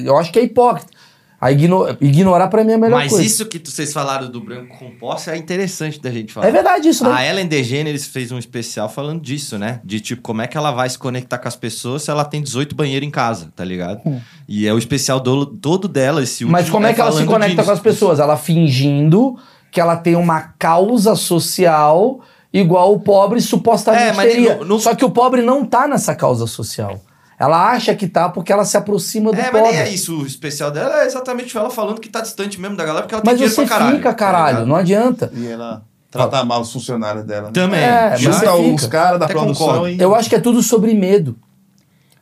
Eu acho que é hipócrita. A igno- ignorar pra mim é a melhor Mas coisa. isso que vocês falaram do branco com posse é interessante da gente falar. É verdade isso, né? A Ellen DeGeneres fez um especial falando disso, né? De tipo, como é que ela vai se conectar com as pessoas se ela tem 18 banheiros em casa, tá ligado? E é o especial do- todo dela, esse último. Mas como é que ela se conecta disso. com as pessoas? Ela fingindo que ela tem uma causa social igual o pobre supostamente É, mas teria. no- no- Só que o pobre não tá nessa causa social. Ela acha que tá porque ela se aproxima do É, mas pobre. nem é isso. O especial dela é exatamente ela falando que tá distante mesmo da galera porque ela tem Mas dinheiro você pra caralho. fica, tá caralho, ligado? não adianta. E ela trata mal os funcionários dela. Né? Também. É, mas você fica. os caras da Até produção e. Eu acho que é tudo sobre medo.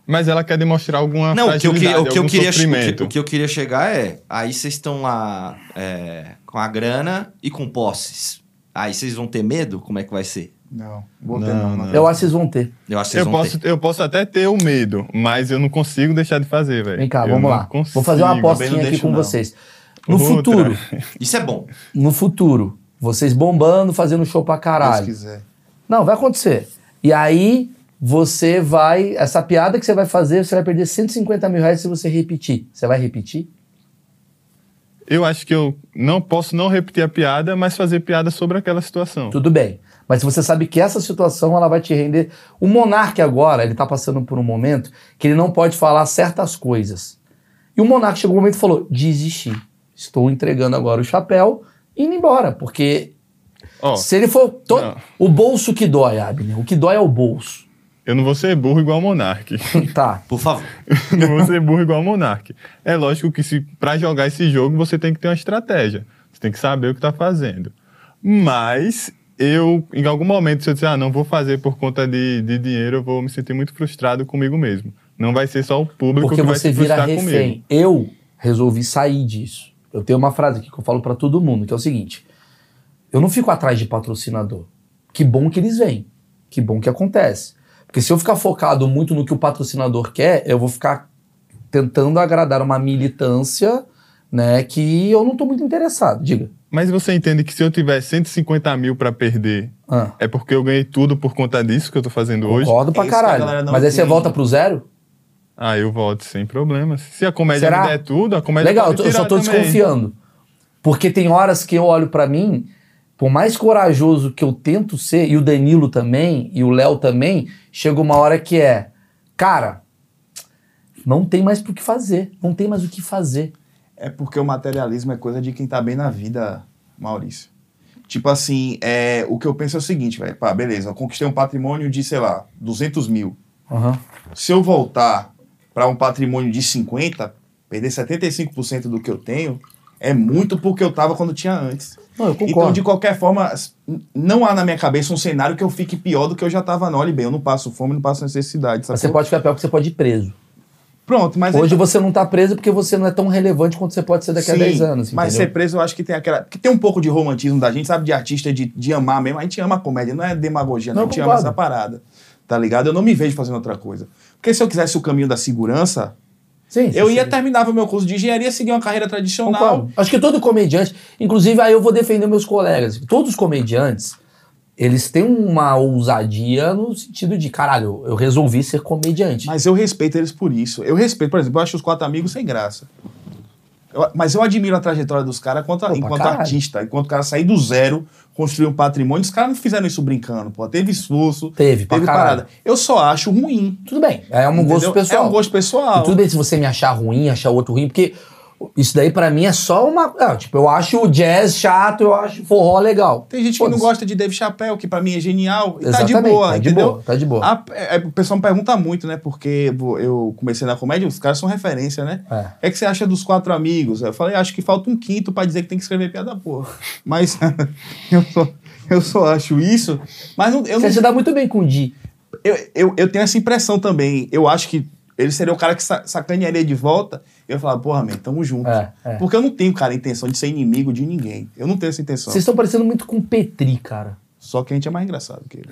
Mas ela quer demonstrar alguma Não, o que, eu o, que eu queria, o, que, o que eu queria chegar é. Aí vocês estão lá é, com a grana e com posses. Aí vocês vão ter medo? Como é que vai ser? Não, vou Não, ter não. não. não. Eu acho que vocês vão ter. Eu acho que vocês Eu vão posso, ter. eu posso até ter o medo, mas eu não consigo deixar de fazer, velho. Vem cá, Eu vamos lá. consigo. Vou fazer uma apostinha aqui com não. vocês. No Outra. futuro, Isso é bom. no futuro, vocês bombando, fazendo show pra caralho. quiser. Não, vai acontecer. E aí, você vai. Essa piada que você vai fazer, você vai perder 150 mil reais se você repetir. Você vai repetir? Eu acho que eu não posso não repetir a piada, mas fazer piada sobre aquela situação. Tudo bem. Mas você sabe que essa situação ela vai te render. O monarca agora, ele tá passando por um momento que ele não pode falar certas coisas. E o monarca chegou um momento e falou: desisti. Estou entregando agora o chapéu e indo embora. Porque Ó, se ele for. to-. O bolso que dói, Abner. O que dói é o bolso. eu não vou ser burro igual o Monark. tá. Por favor. não vou ser burro igual o Monark. É lógico que se para jogar esse jogo você tem que ter uma estratégia. Você tem que saber o que tá fazendo. Mas eu, em algum momento, se eu disser, ah, não vou fazer por conta de, de dinheiro, eu vou me sentir muito frustrado comigo mesmo. Não vai ser só o público Porque que vai se vira frustrar refém. comigo. Eu resolvi sair disso. Eu tenho uma frase aqui que eu falo pra todo mundo, que é o seguinte: eu não fico atrás de patrocinador. Que bom que eles vêm. Que bom que acontece. Porque se eu ficar focado muito no que o patrocinador quer, eu vou ficar tentando agradar uma militância, né, que eu não tô muito interessado. Diga. Mas você entende que se eu tiver 150 mil para perder, Ah, é porque eu ganhei tudo por conta disso que eu tô fazendo hoje? concordo É pra galera caralho. Mas aí você volta pro zero? Ah, eu volto sem problemas. Se a comédia Será? me der tudo, a comédia Legal, pode eu só tô também. desconfiando. Porque tem horas que eu olho pra mim, por mais corajoso que eu tento ser, e o Danilo também, e o Léo também, chega uma hora que é, cara, não tem mais o que fazer, não tem mais o que fazer. É porque o materialismo é coisa de quem tá bem na vida, Maurício. Tipo assim, é, o que eu penso é o seguinte, velho. Pá, beleza, eu conquistei um patrimônio de, sei lá, 200 mil. Aham. Se eu voltar para um patrimônio de 50, perder 75% do que eu tenho, é muito porque eu tava quando tinha antes. Não, Então, de qualquer forma, não há na minha cabeça um cenário que eu fique pior do que eu já tava. Não, olha bem, eu não passo fome, não passo necessidade. Você pode ficar pior porque você pode ir preso. Pronto, mas Hoje então- você não tá preso porque você não é tão relevante quanto você pode ser daqui a Sim, 10 anos. Mas entendeu? ser preso, eu acho que tem aquela. Porque tem um pouco de romantismo da gente, sabe? De artista, de, de amar mesmo. A gente ama a comédia, não é demagogia, não. Não, a gente ama essa parada. Tá ligado? Eu não me vejo fazendo outra coisa. Porque se eu quisesse o caminho da segurança, Sim, eu sim, ia sim. terminar o meu curso de engenharia, seguir uma carreira tradicional. Concordo. Acho que todo comediante, inclusive aí eu vou defender meus colegas. Todos os comediantes, eles têm uma ousadia no sentido de, caralho, eu resolvi ser comediante. Mas eu respeito eles por isso. Eu respeito, por exemplo, eu acho os quatro amigos sem graça. Eu- mas eu admiro a trajetória dos caras enquanto, enquanto caralho. artista. Enquanto o cara sair do zero, construir um patrimônio. Os caras não fizeram isso brincando, pô. Teve esforço, Teve, teve parada. Eu só acho ruim. Tudo bem, é um gosto entendeu? pessoal. É um gosto pessoal. E tudo bem se você me achar ruim, achar o outro ruim, porque isso daí pra mim é só uma. ah, tipo, eu acho o jazz chato, eu acho forró legal. Tem gente que não gosta de Dave Chappelle, que pra mim é genial. E tá de boa, tá de entendeu? boa, tá de boa. A- é, o pessoal me pergunta muito, né? Porque eu- comecei na comédia, os caras são referência, né? É. É que você acha dos quatro amigos? Eu falei, acho que falta um quinto pra dizer que tem que escrever piada porra. Mas eu, só, eu só acho isso. Mas não, eu, Você não, se dá muito bem com o Di. eu, eu, eu tenho essa impressão também. Eu acho que ele seria o cara que sa sacanearia de volta. Eu ia falar, porra, man, tamo junto. É, é. Porque eu não tenho, cara, a intenção de ser inimigo de ninguém. Eu não tenho essa intenção. Vocês estão parecendo muito com o Petri, cara. Só que a gente é mais engraçado que ele.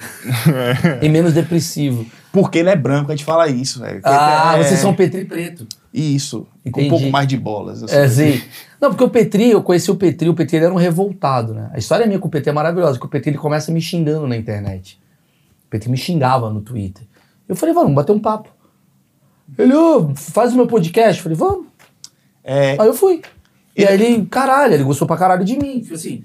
E menos depressivo. Porque ele é branco, a gente fala isso, velho. Ah, é, vocês são Petri preto. Isso. Com Entendi. um pouco mais de bolas. eu É, sim. Não, porque o Petri, eu conheci o Petri, o Petri ele era um revoltado, né? A história minha com o Petri é maravilhosa, porque o Petri ele começa me xingando na internet. O Petri me xingava no Twitter. Eu falei, vamos bater um papo. Ele, ô, faz o meu podcast. Eu falei, vamos. É, Aí eu fui. E aí ele, caralho, ele gostou pra caralho de mim. Falei assim,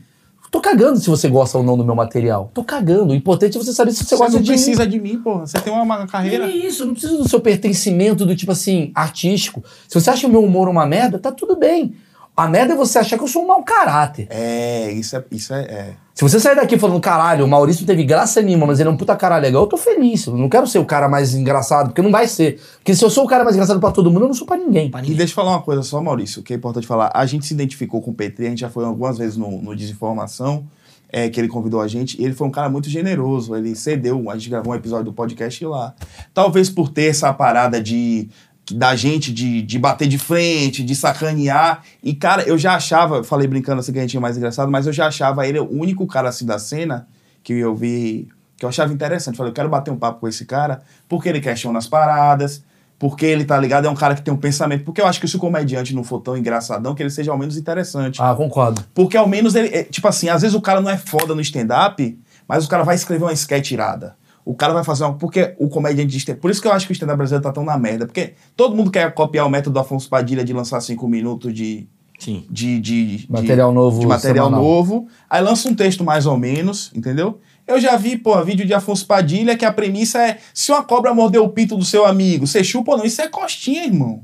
tô cagando se você gosta ou não do meu material. Tô cagando. O importante é você saber se você, você gosta de mim. precisa de mim, porra. Você tem uma, carreira. Que isso, eu não preciso do seu pertencimento do tipo assim, artístico. Se você acha o meu humor uma merda, tá tudo bem. A merda é você achar que eu sou um mau caráter. É, isso é. Isso é, é. Se você sair daqui falando, caralho, o Maurício não teve graça nenhuma, mas ele é um puta cara legal, eu tô feliz. Eu não quero ser o cara mais engraçado, porque não vai ser. Porque se eu sou o cara mais engraçado pra todo mundo, eu não sou pra ninguém. E deixa eu falar uma coisa só, Maurício, que é importante falar. A gente se identificou com o Petri, a gente já foi algumas vezes no, no Desinformação, é, que ele convidou a gente, e ele foi um cara muito generoso. Ele cedeu, a gente gravou um episódio do podcast lá. Talvez por ter essa parada de da gente de, de bater de frente, de sacanear. E, cara, eu já achava, eu falei brincando assim que a gente é mais engraçado, mas eu já achava ele o único cara assim da cena que eu vi, que eu achava interessante. Falei, eu quero bater um papo com esse cara, porque ele questiona as paradas, porque ele tá ligado, é um cara que tem um pensamento. Porque eu acho que se o comediante não for tão engraçadão, que ele seja ao menos interessante. Ah, concordo. Porque ao menos ele. é, tipo assim, às vezes o cara não é foda no stand-up, mas o cara vai escrever uma sketch irada. O cara vai fazer uma. Porque o comediante de Por isso que eu acho que o stand-up brasileiro tá tão na merda. Porque todo mundo quer copiar o método do Afonso Padilha de lançar cinco minutos de. Sim. De, de, de- Material novo De material semanal. novo. Aí lança um texto mais ou menos, entendeu? Eu já vi, pô, vídeo de Afonso Padilha que a premissa é: se uma cobra mordeu o pinto do seu amigo, você chupa ou não? Isso é costinha, irmão.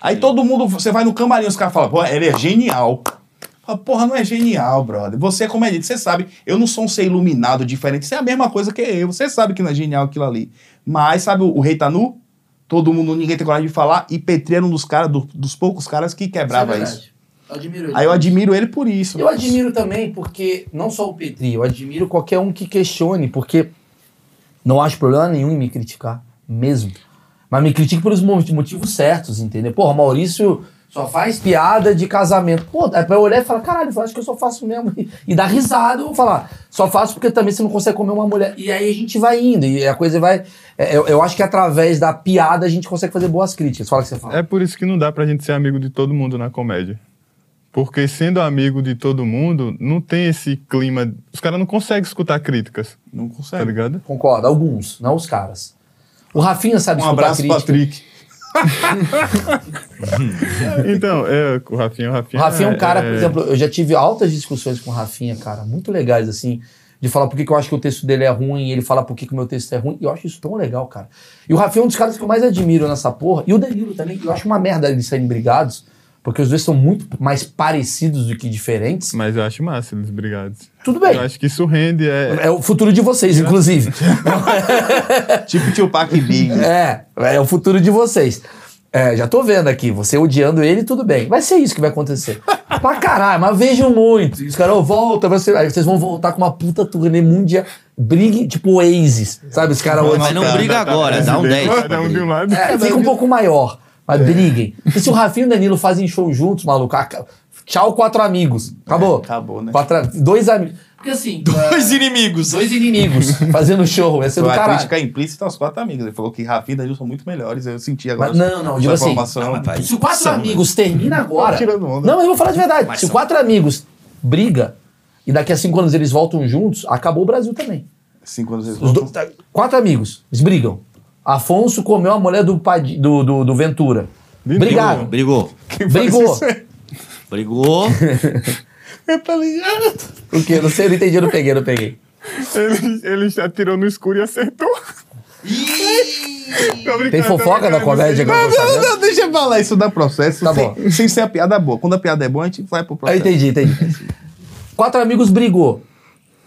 Aí todo mundo, você vai no camarim, os caras falam, pô, ele é genial. Fala, Porra, não é genial, brother. Você é comediante, você sabe. Eu não sou um ser iluminado diferente. Isso é a mesma coisa que eu. Você sabe que não é genial aquilo ali. Mas, sabe, o, o rei tá nu? Todo mundo, ninguém tem coragem de falar. E Petri era um dos caras, do- dos poucos caras que quebrava isso. Eu admiro ele. Aí eu admiro ele por isso. Eu admiro também porque, não só o Petri, eu admiro qualquer um que questione, porque não acho problema nenhum em me criticar, mesmo. Mas me critique pelos mo- motivos certos, entendeu? Porra, Maurício só faz piada de casamento. Pô, é pra eu olhar e falar, caralho, eu acho que eu só faço mesmo. E, e dar risada, eu vou falar, só faço porque também você não consegue comer uma mulher. E aí a gente vai indo, e a coisa vai. é, Eu, eu acho que através da piada a gente consegue fazer boas críticas. Fala o que você fala. É por isso que não dá pra gente ser amigo de todo mundo na comédia. Porque sendo amigo de todo mundo, não tem esse clima. Os caras não conseguem escutar críticas, Não tá consegue. ligado? Concordo, alguns, não os caras. O Rafinha sabe Um escutar abraço, crítica. Patrick. Então, é, o Rafinha, o Rafinha. O Rafinha é um cara, por é- exemplo, eu já tive altas discussões com o Rafinha, cara, muito legais, assim, de falar por que, que eu acho que o texto dele é ruim, e ele fala por que, que o meu texto é ruim, e eu acho isso tão legal, cara. E o Rafinha é um dos caras que eu mais admiro nessa porra, e o Danilo também, eu acho uma merda eles serem brigados, porque os dois são muito mais parecidos do que diferentes. Mas eu acho massa eles brigados. Tudo bem. Eu acho que isso rende. É, É o futuro de vocês, inclusive. Tipo Tupac e Big. É, é o futuro de vocês. É, já tô vendo aqui, você odiando ele, tudo bem. Vai ser isso que vai acontecer. pra caralho, mas vejo muito. E os caras, "Ô, volta, você... aí vocês vão voltar com uma puta turnê mundial. Brigue, tipo Oasis, sabe? Os caras Mas não briga agora, dá um 10. Cada um de um lado. É, fica um pouco maior, mas briguem. E se o Rafinha e o Danilo fazem show juntos, maluco, tchau, quatro amigos. Acabou. Acabou, né? Quatro, dois amigos. Porque assim, Dois é, inimigos. dois inimigos fazendo show, ia ser do Foi a caralho. crítica implícita aos quatro amigos. Ele falou que Rafinha e Danilo são muito melhores. Eu senti agora. Mas não, não, digo assim, não. Se o quatro São, amigos termina agora. Tô tirando onda. Não, eu vou falar de verdade. Mas Se são. quatro amigos briga e daqui a cinco anos eles voltam juntos, acabou o Brasil também. Cinco anos eles Os do- voltam. quatro amigos, eles brigam. Afonso comeu a mulher do, Padi- do, do, do Ventura. De Brigaram. Brigou. Brigou. Brigou. Tá ligado? O quê? Não sei, eu não entendi, eu não peguei, eu não peguei. Ele, ele já tirou no escuro e acertou. Tem fofoca da comédia que não eu Não, sabendo? não, deixa eu falar isso dá processo. Tá sem, bom. sem ser a piada boa. Quando a piada é boa, a gente vai pro Eu processo. entendi, entendi. Quatro amigos brigou.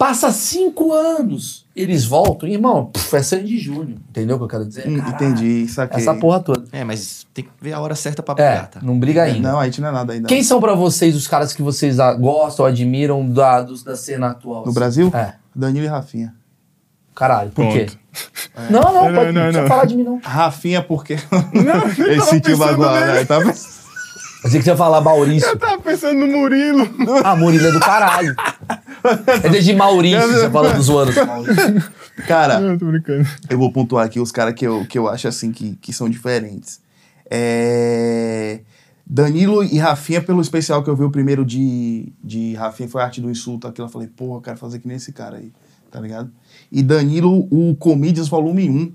Passa cinco anos, eles voltam. Irmão, pff, é sangue de junho. Entendeu o que eu quero dizer? Hum, Caralho, entendi, isso aqui. Essa porra toda. É, mas tem que ver a hora certa pra É, brigar, tá? não briga ainda. Não, a gente não é nada ainda. Quem são pra vocês os caras que vocês gostam, admiram da, dos- da cena atual? No assim? Brasil? É. Danilo e Rafinha. Caralho, por quê? Ponto. Não, não, Não, pode, não, não não. falar de mim, não. Rafinha porque Não, ele sentiu pensando magoado. nele. Né? Achei que você ia falar Maurício. Eu tava pensando no Murilo. Ah, Murilo é do caralho. É desde Maurício, você fala dos zoando Maurício. Cara, Não, tô brincando. eu vou pontuar aqui os caras que eu, que eu acho assim que, que são diferentes. É... Danilo e Rafinha, pelo especial que eu vi o primeiro de, de Rafinha, foi a arte do insulto. Aquilo eu falei, porra, eu quero fazer que nem esse cara aí, tá ligado? E Danilo, o Comedians Volume 1.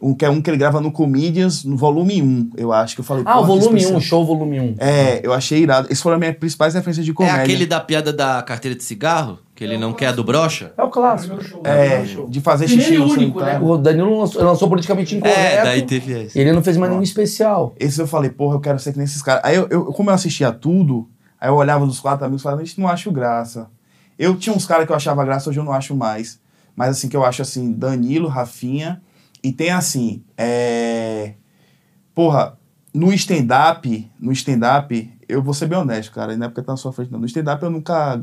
Um, que é um que ele grava no Comedians, no volume 1, eu acho. Que eu falei, Ah, o volume 1, especial. show volume 1. É, eu achei irado. Essas foram as minhas principais referências de É comédia. aquele da piada da carteira de cigarro? Que ele não quer a do brocha? É o clássico. É, de fazer xixi no e único, né? O Danilo lançou, lançou politicamente incorreto. É, daí teve esse. Ele não fez mais nenhum especial. Esse eu falei, porra, eu quero ser que nem esses caras. Aí, eu, eu- como eu assistia tudo, aí eu olhava dos quatro amigos e falava, gente, não acho graça. Eu tinha uns caras que eu achava graça, hoje eu não acho mais. Mas assim, que eu acho assim, Danilo, Rafinha, e tem assim, é... Porra, no stand-up, no stand-up, eu vou ser bem honesto, cara, não é porque tá na sua frente, não. No stand-up eu nunca...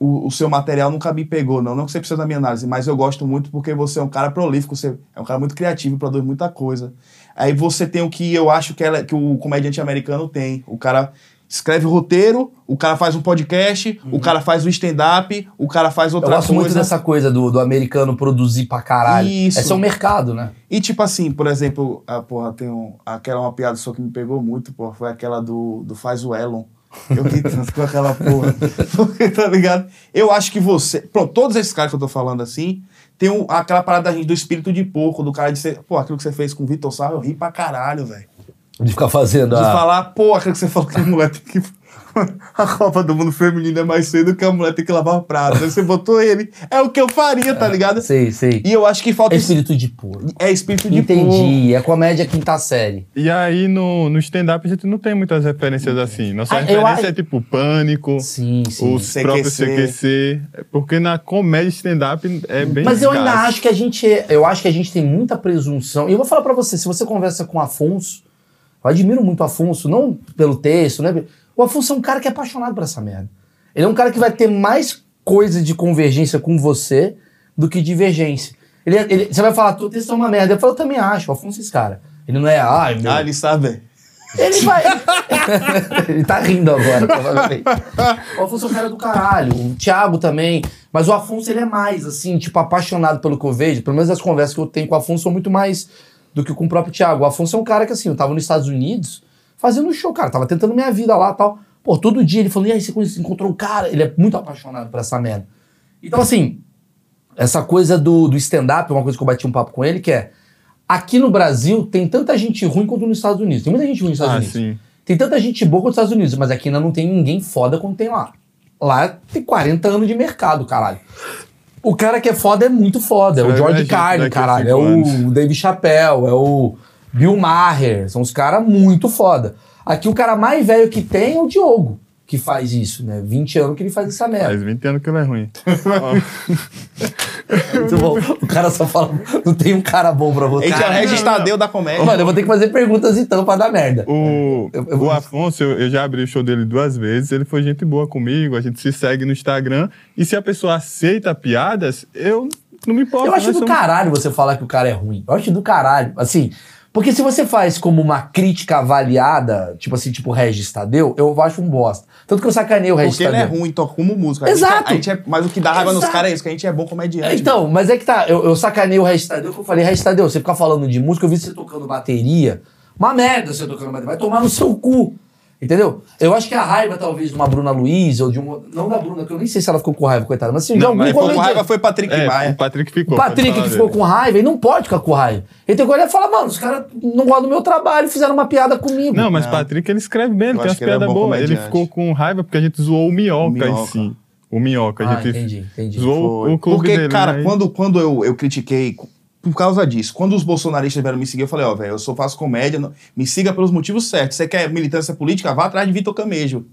O, o seu material nunca me pegou, não. Não que você precisa da minha análise, mas eu gosto muito porque você é um cara prolífico, você é um cara muito criativo, produz muita coisa. Aí você tem o que eu acho que, ela- que o comediante americano tem. O cara escreve roteiro, o cara faz um podcast, o cara faz o stand-up, o cara faz Eu outra gosto coisa. muito dessa coisa do, do americano produzir pra caralho. Isso. Esse é o mercado, né? E tipo assim, por exemplo, a, porra, tem um, aquela uma piada só que me pegou muito, porra, foi aquela do, do Faz o Elon. Eu ri tanto com aquela porra. Porque, tá ligado? Eu acho que você. Pronto, todos esses caras que eu tô falando assim, tem um- aquela parada do espírito de porco, do cara de ser. Pô, aquilo que você fez com o Vitor Sá, eu ri pra caralho, velho. De ficar fazendo De a... falar, pô, aquilo que você falou que a mulher tem que. A Copa do Mundo Feminino é mais cedo que a mulher tem que lavar prato. Aí você botou ele. É o que eu faria, tá ligado? Sei, sei. E eu acho que falta. É espírito de porco. É espírito de porco. Entendi. É comédia quinta série. E aí no, no stand-up a gente não tem muitas referências assim. Nossa Ah, eu referência acho- é tipo Pânico, Sim, sim. os CQC. próprios CQC. Porque na comédia stand-up é bem Mas eu ainda acho que a gente, eu acho que a gente tem muita presunção. E eu vou falar pra você, se você conversa com o Afonso, eu admiro muito o Afonso, não pelo texto, né? O Afonso é um cara que é apaixonado por essa merda. Ele é um cara que vai ter mais coisa de convergência com você do que divergência. Ele, é- ele- você vai falar, teu texto é uma merda. Eu falo, eu também acho, o Afonso é esse cara. Ele não é, ai, meu. Ah, ele sabe. Ele vai. ele tá rindo agora, provavelmente. O Afonso é um cara do caralho. O Thiago também. Mas o Afonso, ele é mais, assim, tipo, apaixonado pelo que eu vejo. Pelo menos as conversas que eu tenho com o Afonso são muito mais do que com o próprio Thiago. O Afonso é um cara que, assim, eu tava nos Estados Unidos fazendo um show, cara. Tava tentando minha vida lá e tal. Pô, todo dia ele falou, e aí, você encontrou um cara? Ele é muito apaixonado por essa merda. Então, assim, essa coisa do, do stand-up é uma coisa que eu bati um papo com ele, que é. Aqui no Brasil tem tanta gente ruim quanto nos Estados Unidos. Tem muita gente ruim nos Estados Ah, Unidos. sim. Tem tanta gente boa quanto nos Estados Unidos, mas aqui ainda não tem ninguém foda como tem lá. Lá tem 40 anos de mercado, caralho. O cara que é foda é muito foda. É o George Carlin, daqui a caralho. É o. Dave Chappelle, é o Bill Maher. São os caras muito foda. Aqui o cara mais velho que tem é o Diogo, que faz isso, né? 20 anos que ele faz essa merda. Faz 20 anos que ele é ruim. Muito bom. O cara só fala, não tem um cara bom pra A você. gente é o Regis. Tadeu da comédia. Mano, eu vou ter que fazer perguntas então pra dar merda. O, Eu- eu- o Afonso, eu, eu já abri o show dele duas vezes, ele foi gente boa comigo, a gente se segue no Instagram, e se a pessoa aceita piadas, eu não me importo. Eu acho do somos- caralho você falar que o cara é ruim. Eu acho do caralho. Assim, porque se você faz como uma crítica avaliada, tipo assim, tipo Regis Tadeu, eu acho um bosta. Tanto que eu sacanei o Regis Porque ele é Tadeu. ruim, toca como música. A gente Exato. é- a gente é- mas o que dá raiva nos Exato. caras é isso, que a gente é bom comediante. Então, mas é que tá, eu, eu sacanei o Regis Tadeu, que eu falei, Regis Tadeu, você ficar falando de música, eu vi você tocando bateria. Uma merda você tocando bateria, vai tomar no seu cu. Entendeu? Eu acho que a raiva, talvez, de uma Bruna Luiz, ou de uma. Não da Bruna, que eu nem sei se ela ficou com raiva, coitada, mas assim, de Não, algum mas ficou com raiva foi Patrick É, Maia. o Patrick ficou. O Patrick que ficou com raiva, ele não pode ficar com raiva. Ele tem que olhar e falar, mano, os caras não gostam do meu trabalho, fizeram uma piada comigo. Não, mas. Patrick ele escreve bem, ele Eu tem umas é piadas bom boas. Ele ficou com raiva porque a gente zoou o Minhoca, em si. O Minhoca, a Ah, gente entendi, entendi. zoou Foi. o clube Porque, dele. cara, né? quando, quando eu, eu critiquei, por causa disso, quando os bolsonaristas vieram me seguir, eu falei, ó, velho, eu só faço comédia, não- me siga pelos motivos certos. Você quer militância política? Vá atrás de Vitor Camejo.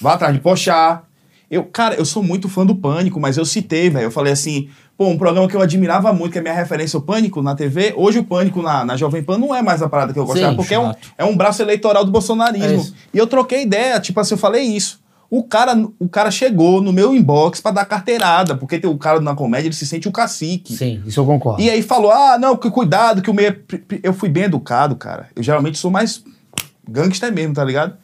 Vá atrás de Pochá. Eu, cara, eu sou muito fã do Pânico, mas eu citei, velho. Eu falei assim, pô, um programa que eu admirava muito, que é minha referência, o Pânico, na TV. Hoje o Pânico na, na Jovem Pan não é mais a parada que eu gostava, Sim, porque é um, é um braço eleitoral do É bolsonarismo. isso. e eu troquei ideia, tipo assim, eu falei isso. O cara, o cara chegou no meu inbox pra dar carteirada, porque tem o cara na comédia, ele se sente o cacique. Sim, isso eu concordo. E aí falou: ah, não, que cuidado, que o meio. é pri- pri-". Eu fui bem educado, cara. Eu geralmente sou mais gangster mesmo, tá ligado?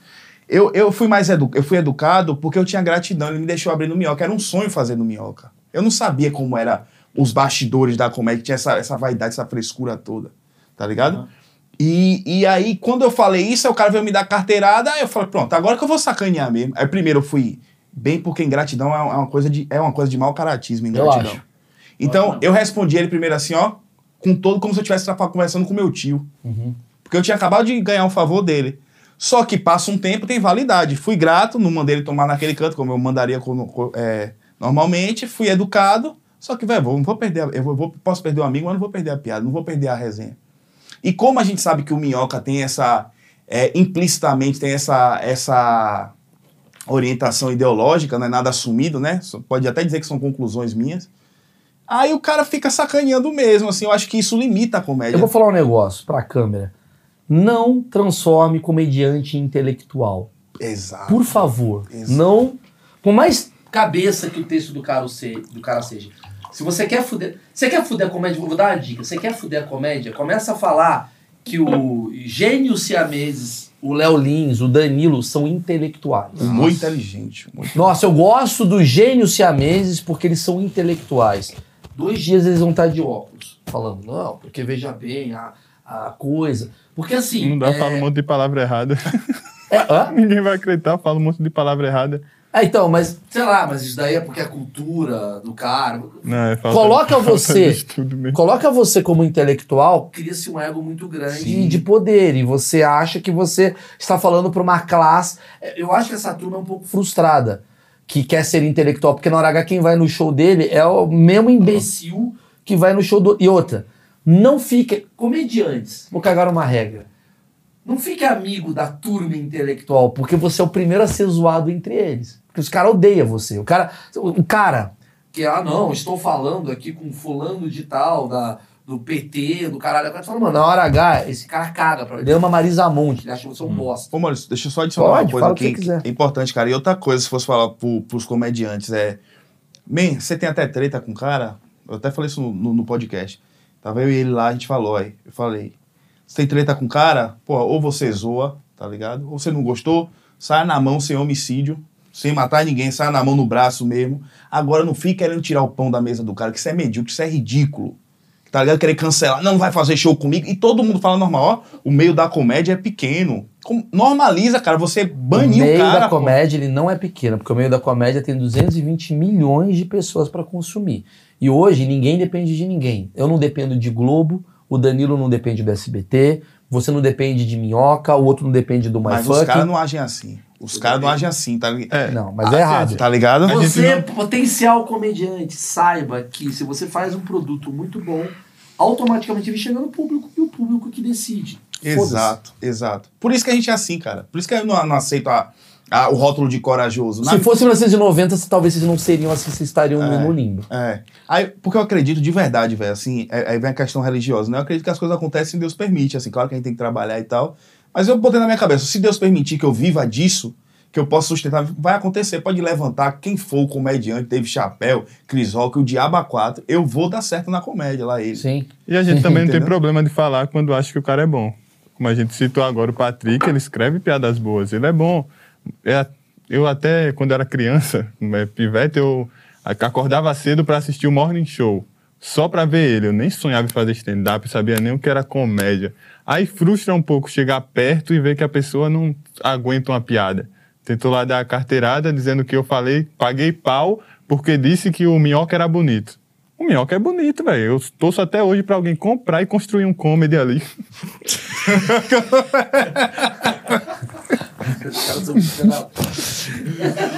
Eu, eu fui mais edu eu fui educado porque eu tinha gratidão, ele me deixou abrir no Minhoca. Era um sonho fazer no Minhoca. Eu não sabia como era os bastidores da comédia, que tinha essa, essa vaidade, essa frescura toda, tá ligado? E, e aí, quando eu falei isso, o cara veio me dar carteirada, aí eu falei, pronto, agora que eu vou sacanear mesmo. Aí primeiro eu fui bem porque ingratidão é uma coisa de, é uma coisa de mau caratismo, ingratidão. acho. Então, eu respondi ele primeiro assim, ó, com todo como se eu estivesse conversando com meu tio. Porque eu tinha acabado de ganhar um favor dele. Só que passa um tempo, tem validade. Fui grato, não mandei ele tomar naquele canto, como eu mandaria é, normalmente. Fui educado. Só que, velho, não vou perder. a- Eu vou, vou- posso perder o amigo, mas não vou perder a piada, não vou perder a resenha. E como a gente sabe que o Minhoca tem essa. é, implicitamente tem essa, essa orientação ideológica, não é nada assumido, né? Só Pode até dizer que são conclusões minhas. Aí o cara fica sacaneando mesmo, assim, eu acho que isso limita a comédia. Eu vou falar um negócio pra câmera. Não transforme comediante em intelectual. Exato. Por favor. Exato. Não. Por mais cabeça que o texto do cara, se- do cara seja. Se você quer fuder. Você quer fuder a comédia? Vou dar uma dica. Você quer fuder a comédia? Começa a falar que o gênio siameses, o Léo Lins, o Danilo são intelectuais. Muito inteligente. Muito... Nossa, eu gosto dos gênios siameses porque eles são intelectuais. Dois dias eles vão estar de óculos, falando, não, porque veja bem a, a coisa. Porque assim. Não dá é, pra falar um monte de palavra errada. É? Ninguém vai acreditar, eu falo um monte de palavra errada. É, então, mas Sei lá, mas isso daí é porque a cultura do cara. Não, é falta, Coloca falta você- coloca você como intelectual Cria-se um ego muito grande. de, de poder e você acha que você está falando para uma classe. É, Eu acho que essa turma é um pouco frustrada que quer ser intelectual, porque na hora H quem vai no show dele é o mesmo imbecil que vai no show do. E outra, não fique. Comediantes, vou cagar uma regra. Não fique amigo da turma intelectual, porque você é o primeiro a ser zoado entre eles. Porque os caras odeiam você. O cara. O cara. que, ah, não, estou falando aqui com fulano de tal, da, do PT, do caralho. Agora fala, Mano, na hora H, esse cara caga pra ele. é uma Marisa Monte, ele acha que você é um bosta. Ô, Maurício, deixa eu só adicionar Pode, uma coisa aqui que é importante, cara. E outra coisa, se fosse falar pro, pros comediantes, é. Man, você tem até treta com o cara? Eu até falei isso no, no, no podcast. Tava eu e ele lá, a gente falou, aí. Eu falei. Você tem treta com o cara? Pô, ou você zoa, tá ligado? Ou você não gostou, sai na mão sem homicídio, sem matar ninguém, sai na mão no braço mesmo. Agora não fique querendo tirar o pão da mesa do cara, que isso é medíocre, isso é ridículo. Tá ligado? Querer cancelar, não vai fazer show comigo. E todo mundo fala normal, ó, o meio da comédia é pequeno. Normaliza, cara, você banir o o, meio cara. da pô. comédia ele não é pequeno, porque o meio da comédia tem 220 milhões de pessoas para consumir. E hoje ninguém depende de ninguém. Eu não dependo de Globo, o Danilo não depende do SBT, você não depende de Minhoca, o outro não depende do Mas os MyFuck. caras não agem assim. Os caras não agem assim, tá ligado? É, Não, mas é errado. Tá ligado? Você, não- potencial comediante, saiba que se você faz um produto muito bom, automaticamente ele chega no público e o público que decide. Exato, exato. Por isso que a gente é assim, cara. Por isso que eu não, não aceito a- a- o rótulo de corajoso. Na- Se fosse 1990, se- talvez vocês não seriam assim, vocês estariam É. no limbo. É. Aí, porque eu acredito de verdade, velho, assim, é- aí vem a questão religiosa, né? Eu acredito que as coisas acontecem e Deus permite, assim, claro que a gente tem que trabalhar e tal. Mas eu botei na minha cabeça, se Deus permitir que eu viva disso, que eu possa sustentar, vai acontecer. Pode levantar quem for o comediante, teve chapéu, Cris Rock, o Diabo a quatro, eu vou dar certo na comédia lá, ele. Sim. E a gente também não tem problema de falar quando acha que o cara é bom. Como a gente citou agora o Patrick, ele escreve piadas boas, ele é bom. É, Eu até, quando era criança, né, pivete, eu acordava cedo para assistir o Morning Show. Só para ver ele. Eu nem sonhava em fazer stand-up, sabia nem o que era comédia. Aí frustra um pouco chegar perto e ver que a pessoa não aguenta uma piada. Tentou lá dar a carteirada dizendo que eu falei, paguei pau porque disse que o minhoca era bonito. O minhoca é bonito, velho. Eu torço até hoje pra alguém comprar e construir um comedy ali.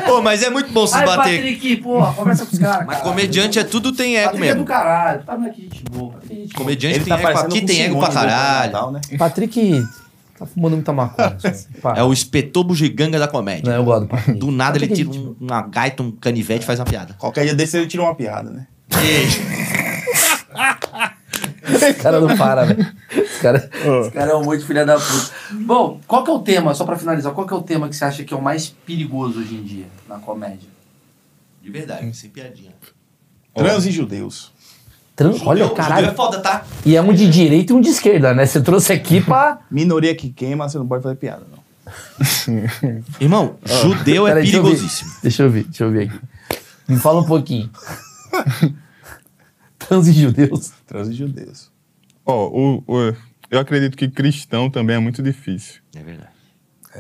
Pô, mas é muito bom se Ai, bater. Patrick, porra, conversa com os caras. Mas cara. comediante é tudo tem ego Patrick é do mesmo. caralho. Tá aqui, gente boa. Patrick é gente boa. Comediante Ele tem tá ego. Aqui tem ego pra do caralho. Natal, né? Patrick tá fumando muita maconha. Pá. É o espetor bugiganga da comédia. Não, eu gosto do Patrick. Do nada ele Patrick tira é um- uma gaita, um canivete e faz uma piada. Qualquer dia desse ele tira uma piada, né? Esse cara não para, velho. Esse cara... Esse cara é um monte de filha da puta. Bom, qual que é o tema, só pra finalizar, qual que é o tema que você acha que é o mais perigoso hoje em dia na comédia? De verdade, sem piadinha. Trans e judeus. Tran- Olha, Judeu- caralho. Judeu é foda, tá? E é um de direita e um de esquerda, né? Você trouxe aqui pra. Minoria que queima, você não pode fazer piada, não. Irmão, judeu é Peraí, deixa eu ver. perigosíssimo. Deixa eu ver, deixa eu ver aqui. Me fala um pouquinho. Trans e judeus. Trans e judeus. Ó, o- o- eu acredito que cristão também é muito difícil. É verdade.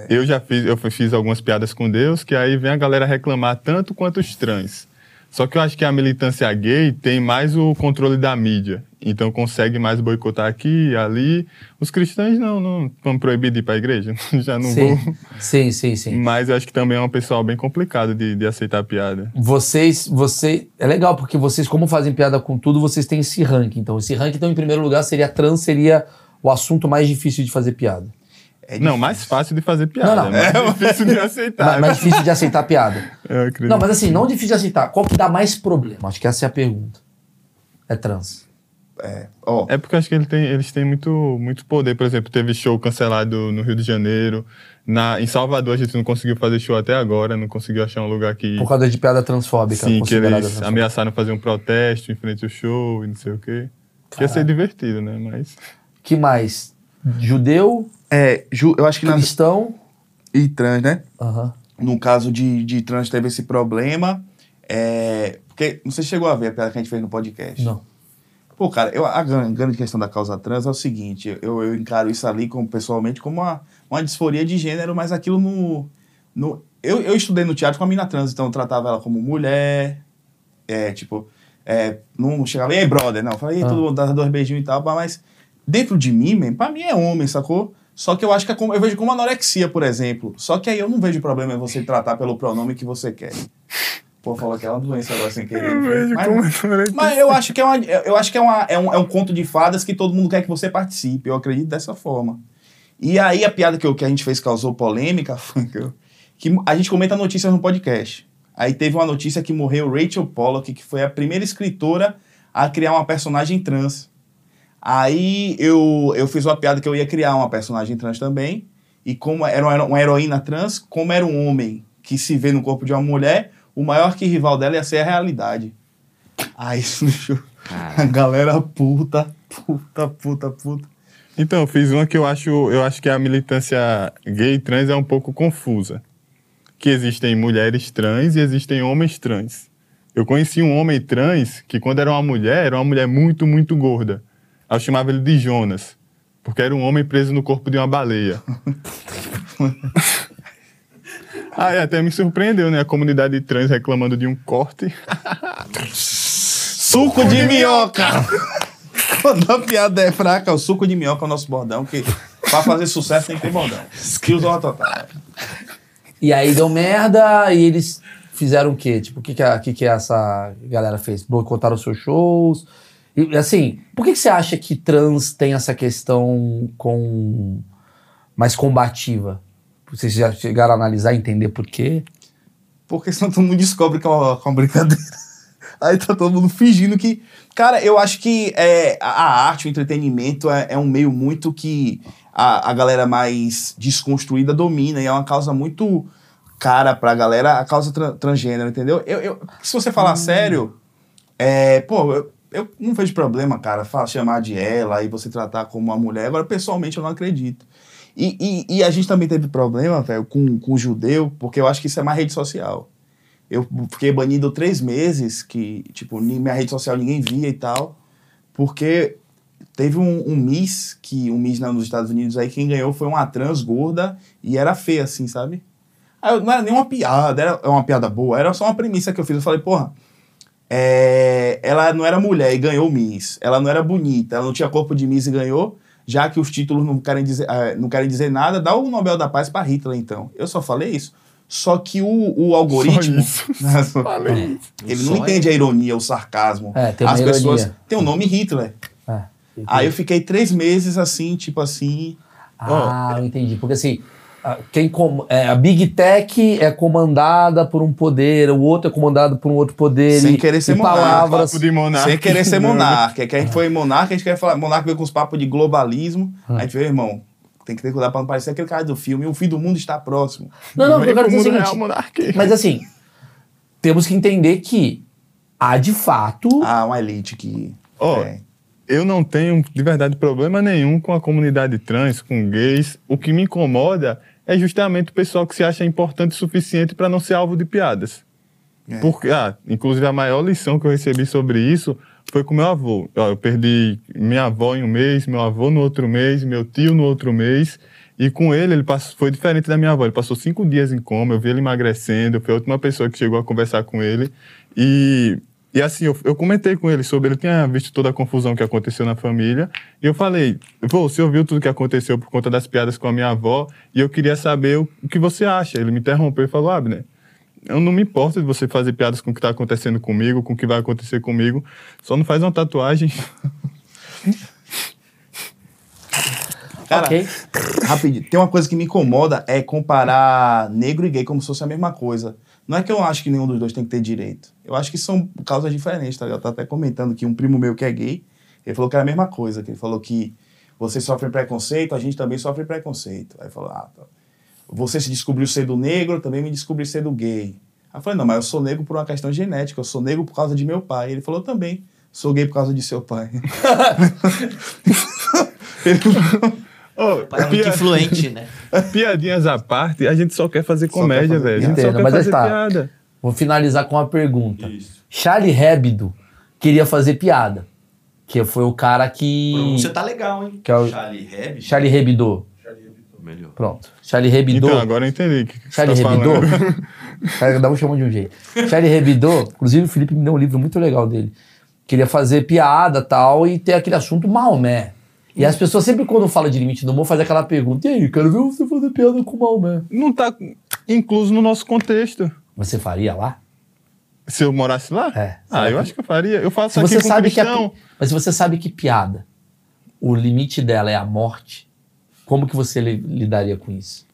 Eu já fiz, eu fiz algumas piadas com Deus, que aí vem a galera reclamar tanto quanto os trans. Só que eu acho que a militância gay tem mais o controle da mídia. Então consegue mais boicotar aqui e ali. Os cristãos não, não vão proibir de ir pra igreja. Já não sim. vou. sim, sim, sim. Mas eu acho que também é um pessoal bem complicado de, de aceitar piada. Vocês, você. É legal, porque vocês, como fazem piada com tudo, vocês têm esse ranking. Então, esse ranking, então, em primeiro lugar, seria trans, seria o assunto mais difícil de fazer piada. É Não, mais fácil de fazer piada. Não, não. É mais difícil de aceitar. Mais, mais difícil de aceitar piada. Eu acredito. Não, mas assim, não difícil de aceitar. Qual que dá mais problema? Acho que essa é a pergunta. É trans. É, ó, É porque acho que ele tem- eles têm muito, muito poder. Por exemplo, teve show cancelado no Rio de Janeiro. Na, em Salvador a gente não conseguiu fazer show até agora, não conseguiu achar um lugar que. Por causa de piada transfóbica. Sim, que eles transfóbica. ameaçaram fazer um protesto em frente ao show e não sei o quê. Que ia ser divertido, né? Mas. Que mais? Judeu, é, ju- eu acho que na, cristão. e trans, né? Aham. No caso de, de trans teve esse problema. É, porque, não sei se chegou a ver a piada que a gente fez no podcast. Não. Pô, cara, eu, a gran- grande questão da causa trans é o seguinte, eu, eu encaro isso ali como, pessoalmente como uma, uma disforia de gênero, mas aquilo no... no eu, eu estudei no teatro com a mina trans, então eu tratava ela como mulher, é, tipo, é, não chegava, e aí, brother, não, eu falei, aí, Ah. todo mundo dava dois beijinhos e tal, mas dentro de mim, man, pra mim é homem, sacou? Só que eu acho que é como, eu vejo como anorexia, por exemplo. Só que aí eu não vejo problema em você tratar pelo pronome que você quer. Pô, falou que uma doença agora sem querer. Eu vejo Mas- como anorexia. mas eu acho que, é, uma, eu acho que é, uma, é, um, é um conto de fadas que todo mundo quer que você participe. Eu acredito dessa forma. E aí a piada que, eu, que a gente fez causou polêmica foi que, eu- que a gente comenta notícias no podcast. Aí teve uma notícia que morreu Rachel Pollock, que foi a primeira escritora a criar uma personagem trans. Aí eu, eu fiz uma piada que eu ia criar uma personagem trans também. E como era uma heroína trans, como era um homem que se vê no corpo de uma mulher, o maior que rival dela ia ser a realidade. Aí isso deixou a galera puta, puta, puta, puta. Então, eu fiz uma que eu acho, eu acho que a militância gay e trans é um pouco confusa. Que existem mulheres trans e existem homens trans. Eu conheci um homem trans que, quando era uma mulher, era uma mulher muito, muito gorda. Eu chamava ele de Jonas, porque era um homem preso no corpo de uma baleia. Aí até me surpreendeu, né? A comunidade trans reclamando de um corte. Suco de minhoca! Quando a piada é fraca, o suco de minhoca é o nosso bordão, que pra fazer sucesso tem que ter bordão. Skills ao total. E aí deu merda e eles fizeram o quê? Tipo, o que que, a- que que essa galera fez? Boicotaram os seus shows? E, assim, por que, que você acha que trans tem essa questão com mais combativa? Vocês já chegaram a analisar e entender por quê? Porque senão todo mundo descobre que é uma, é uma brincadeira. Aí tá todo mundo fingindo que. Cara, eu acho que é, a arte, o entretenimento é, é um meio muito que a, a galera mais desconstruída domina e é uma causa muito cara pra galera, a causa tra- transgênero, entendeu? Eu, eu- se você falar sério, é, pô, eu, eu não vejo problema, cara, fa- chamar de ela e você tratar como uma mulher. Agora, pessoalmente, eu não acredito. E, e, e a gente também teve problema, velho, com, com o judeu, porque eu acho que isso é mais rede social. Eu fiquei banido três meses, que, tipo, minha rede social ninguém via e tal, porque teve um, um Miss, que um Miss lá nos Estados Unidos aí, quem ganhou foi uma trans gorda e era feia, assim, sabe? Aí não era nem uma piada, era uma piada boa, era só uma premissa que eu fiz. Eu falei, porra, é, ela não era mulher e ganhou Miss, ela não era bonita, ela não tinha corpo de Miss e ganhou, já que os títulos não querem dizer, ah, não querem dizer nada, dá o Nobel da Paz para Hitler, então. Eu só falei isso. Só que o, o algoritmo. isso. Falei. Ele não Só entende a ironia, o sarcasmo. É, tem As pessoas. ironia. Tem o nome Hitler. É. Aí eu fiquei três meses assim, tipo assim. Ah, eu entendi. Porque assim, quem com- é, a Big Tech é comandada por um poder, o outro é comandado por um outro poder. Sem e, querer ser monarca. palavras. Monarca. Sem querer ser Não. monarca. Que a gente foi monarca, a gente quer falar. Monarca veio com os papos de globalismo. Hum. A gente veio, irmão, tem que ter cuidado pra não parecer aquele cara do filme. O fim do mundo está próximo. Não, não, Vem eu quero dizer o mundo real, seguinte. monarquia. Mas assim, temos que entender que há de fato. Ah, uma elite que. É. Eu não tenho, de verdade, problema nenhum com a comunidade trans, com gays. O que me incomoda é justamente o pessoal que se acha importante o suficiente para não ser alvo de piadas. É. Porque, ah, inclusive, a maior lição que eu recebi sobre isso foi com meu avô. Eu perdi minha avó em um mês, meu avô no outro mês, meu tio no outro mês. E com ele, ele passou, foi diferente da minha avó. Ele passou cinco dias em coma, eu vi ele emagrecendo, foi a última pessoa que chegou a conversar com ele. E, e assim, eu, eu comentei com ele sobre, ele tinha visto toda a confusão que aconteceu na família. E eu falei, vô, você ouviu tudo que aconteceu por conta das piadas com a minha avó, e eu queria saber o, o que você acha. Ele me interrompeu e falou, Abner, eu não me importo de você fazer piadas com o que está acontecendo comigo, com o que vai acontecer comigo. Só não faz uma tatuagem. Cara, Ok. rapidinho. Tem uma coisa que me incomoda é comparar negro e gay como se fosse a mesma coisa. Não é que eu acho que nenhum dos dois tem que ter direito. Eu acho que são causas diferentes, tá? Tô até comentando que um primo meu que é gay, ele falou que era a mesma coisa, que ele falou que você sofre preconceito, a gente também sofre preconceito. Aí falou, ah, tá. Você se descobriu ser do negro, eu também me descobri ser do gay. Aí eu falei, não, mas eu sou negro por uma questão genética, eu sou negro por causa de meu pai. Ele falou, também, sou gay por causa de seu pai. Ele Ô, Pai é muito pia- influente, né? piadinhas à parte, a gente só quer fazer comédia, quer fazer velho. A gente só quer Mas fazer tá. piada. Vou finalizar com uma pergunta. Isso. Charlie Hebdo queria fazer piada. Que foi o cara que. Você tá legal, hein? Que é o- Charlie Hebdo. Charlie Hebdo. Melhor. Pronto. Charlie Hebdo. Então, agora eu entendi o que, Charlie tá Hebdo. Cada um chama de um jeito. Charlie Hebdo, inclusive o Felipe me deu um livro muito legal dele. Queria fazer piada tal e ter aquele assunto Maomé. E as pessoas sempre quando fala de limite do humor faz aquela pergunta: e aí, quero ver você fazer piada com Maomé. Não tá incluso no nosso contexto. Você faria lá? Se eu morasse lá? É. Ah, eu acho que eu faria. Eu faço Se aqui você com sabe que pi- mas se você sabe que piada, o limite dela é a morte, como que você li- lidaria com isso?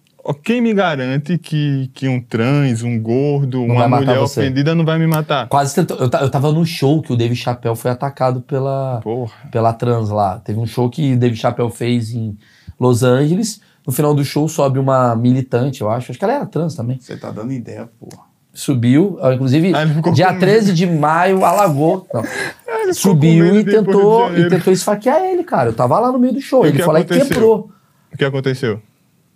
Quem me garante que, que um trans, um gordo, Não uma mulher você. ofendida não vai me matar? Quase tentou, eu, eu tava no show que o David Chappelle foi atacado pela, Porra. pela trans lá. Teve um show que o David Chappelle fez em Los Angeles. No final do show sobe uma militante, eu acho. Acho que ela era trans também. Você tá dando ideia, porra. Subiu, inclusive, Ah, dia com 13 de maio, alagou. Não. com Subiu e tentou, e tentou esfaquear ele, cara. Eu tava lá no meio do show. E ele que foi lá e quebrou. O que aconteceu?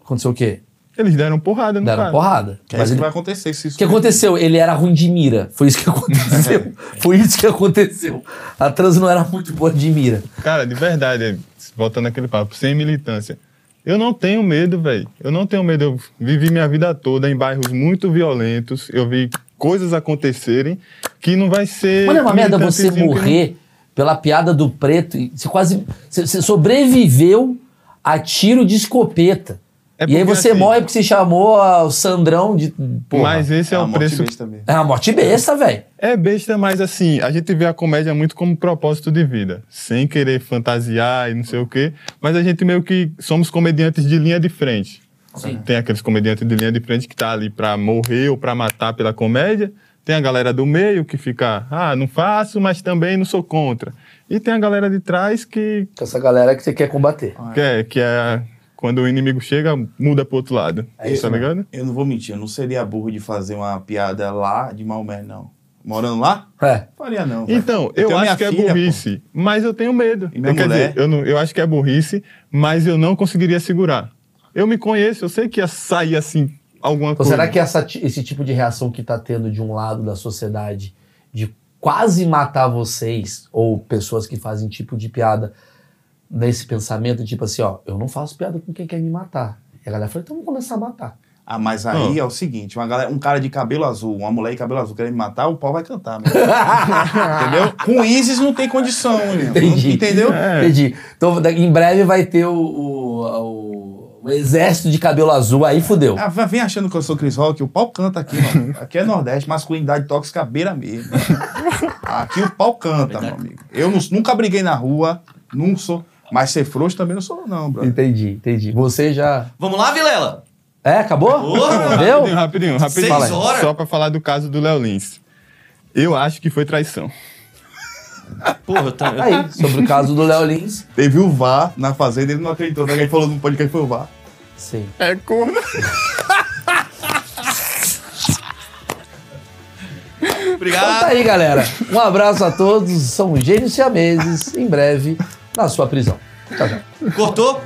Aconteceu o quê? Eles deram porrada no Tá. Deram cara. porrada. Que é Mas isso ele- que vai acontecer se isso. O que aconteceu? Ele era ruim de mira. Foi isso que aconteceu. Foi isso que aconteceu. A trans não era muito boa de mira. Cara, de verdade, voltando aquele papo, sem militância. Eu não tenho medo, velho. Eu não tenho medo. Eu vivi minha vida toda em bairros muito violentos. Eu vi coisas acontecerem que não vai ser. Mano, é uma merda você que não- morrer pela piada do preto. Você quase. Você sobreviveu a tiro de escopeta. É e aí porque, você assim, morre porque você chamou o Sandrão de. Porra. Mas esse é, É o uma morte preço. besta mesmo. É uma morte besta, velho. É besta, mas assim, a gente vê a comédia muito como propósito de vida, sem querer fantasiar e não sei o quê, mas a gente meio que somos comediantes de linha de frente. Sim. Tem aqueles comediantes de linha de frente que tá ali pra morrer ou pra matar pela comédia, tem a galera do meio que fica, ah, não faço, mas também não sou contra. E tem a galera de trás que Essa galera que você quer combater. que é, que é quando o inimigo chega, muda pro outro lado. É isso, tá ligado? Eu não vou mentir, eu não seria burro de fazer uma piada lá de Maomé, não. Morando lá? É. Faria não. velho. Então, eu, minha acho que é filha, burrice, mas eu tenho medo. E minha Quer mulher? dizer, eu, não- eu acho que é burrice, mas eu não conseguiria segurar. Eu me conheço, eu sei que ia sair assim alguma Então, coisa. será que essa esse tipo de reação que tá tendo de um lado da sociedade de quase matar vocês, ou pessoas que fazem tipo de piada nesse pensamento, tipo assim, ó, eu não faço piada com quem quer me matar. E a galera fala, então vamos começar a matar. Ah, mas aí é o seguinte, uma galera, um cara de cabelo azul, uma mulher de cabelo azul querendo me matar, o pau vai cantar, meu. Entendeu? Com ISIS não tem condição. Entendi. Entendeu? É. Entendi. Então, em breve vai ter o, o, o- exército de cabelo azul, aí fudeu. Ah, vem achando que eu sou Chris Rock, o pau canta aqui, mano. Aqui é Nordeste, masculinidade tóxica beira mesmo. Aqui o pau canta, meu amigo. Eu não- nunca briguei na rua, não sou. Mas ser frouxo também não sou, não, brother. Entendi, entendi. Você já. Vamos lá, Vilela? É, acabou? Porra, Deu? Rapidinho, rapidinho, rapidinho. Seis horas? Só pra falar do caso do Léo Lins. Eu acho que foi traição. Porra, eu- Aí, sobre o caso do Léo Lins. Teve o VAR na fazenda, ele não acreditou. né? Ele falou no podcast que foi o VAR. Sim. É corno. Então Obrigado. tá aí, galera. Um abraço a todos. São gênios siameses. Em breve, na sua prisão. Tchau, tchau. Cortou?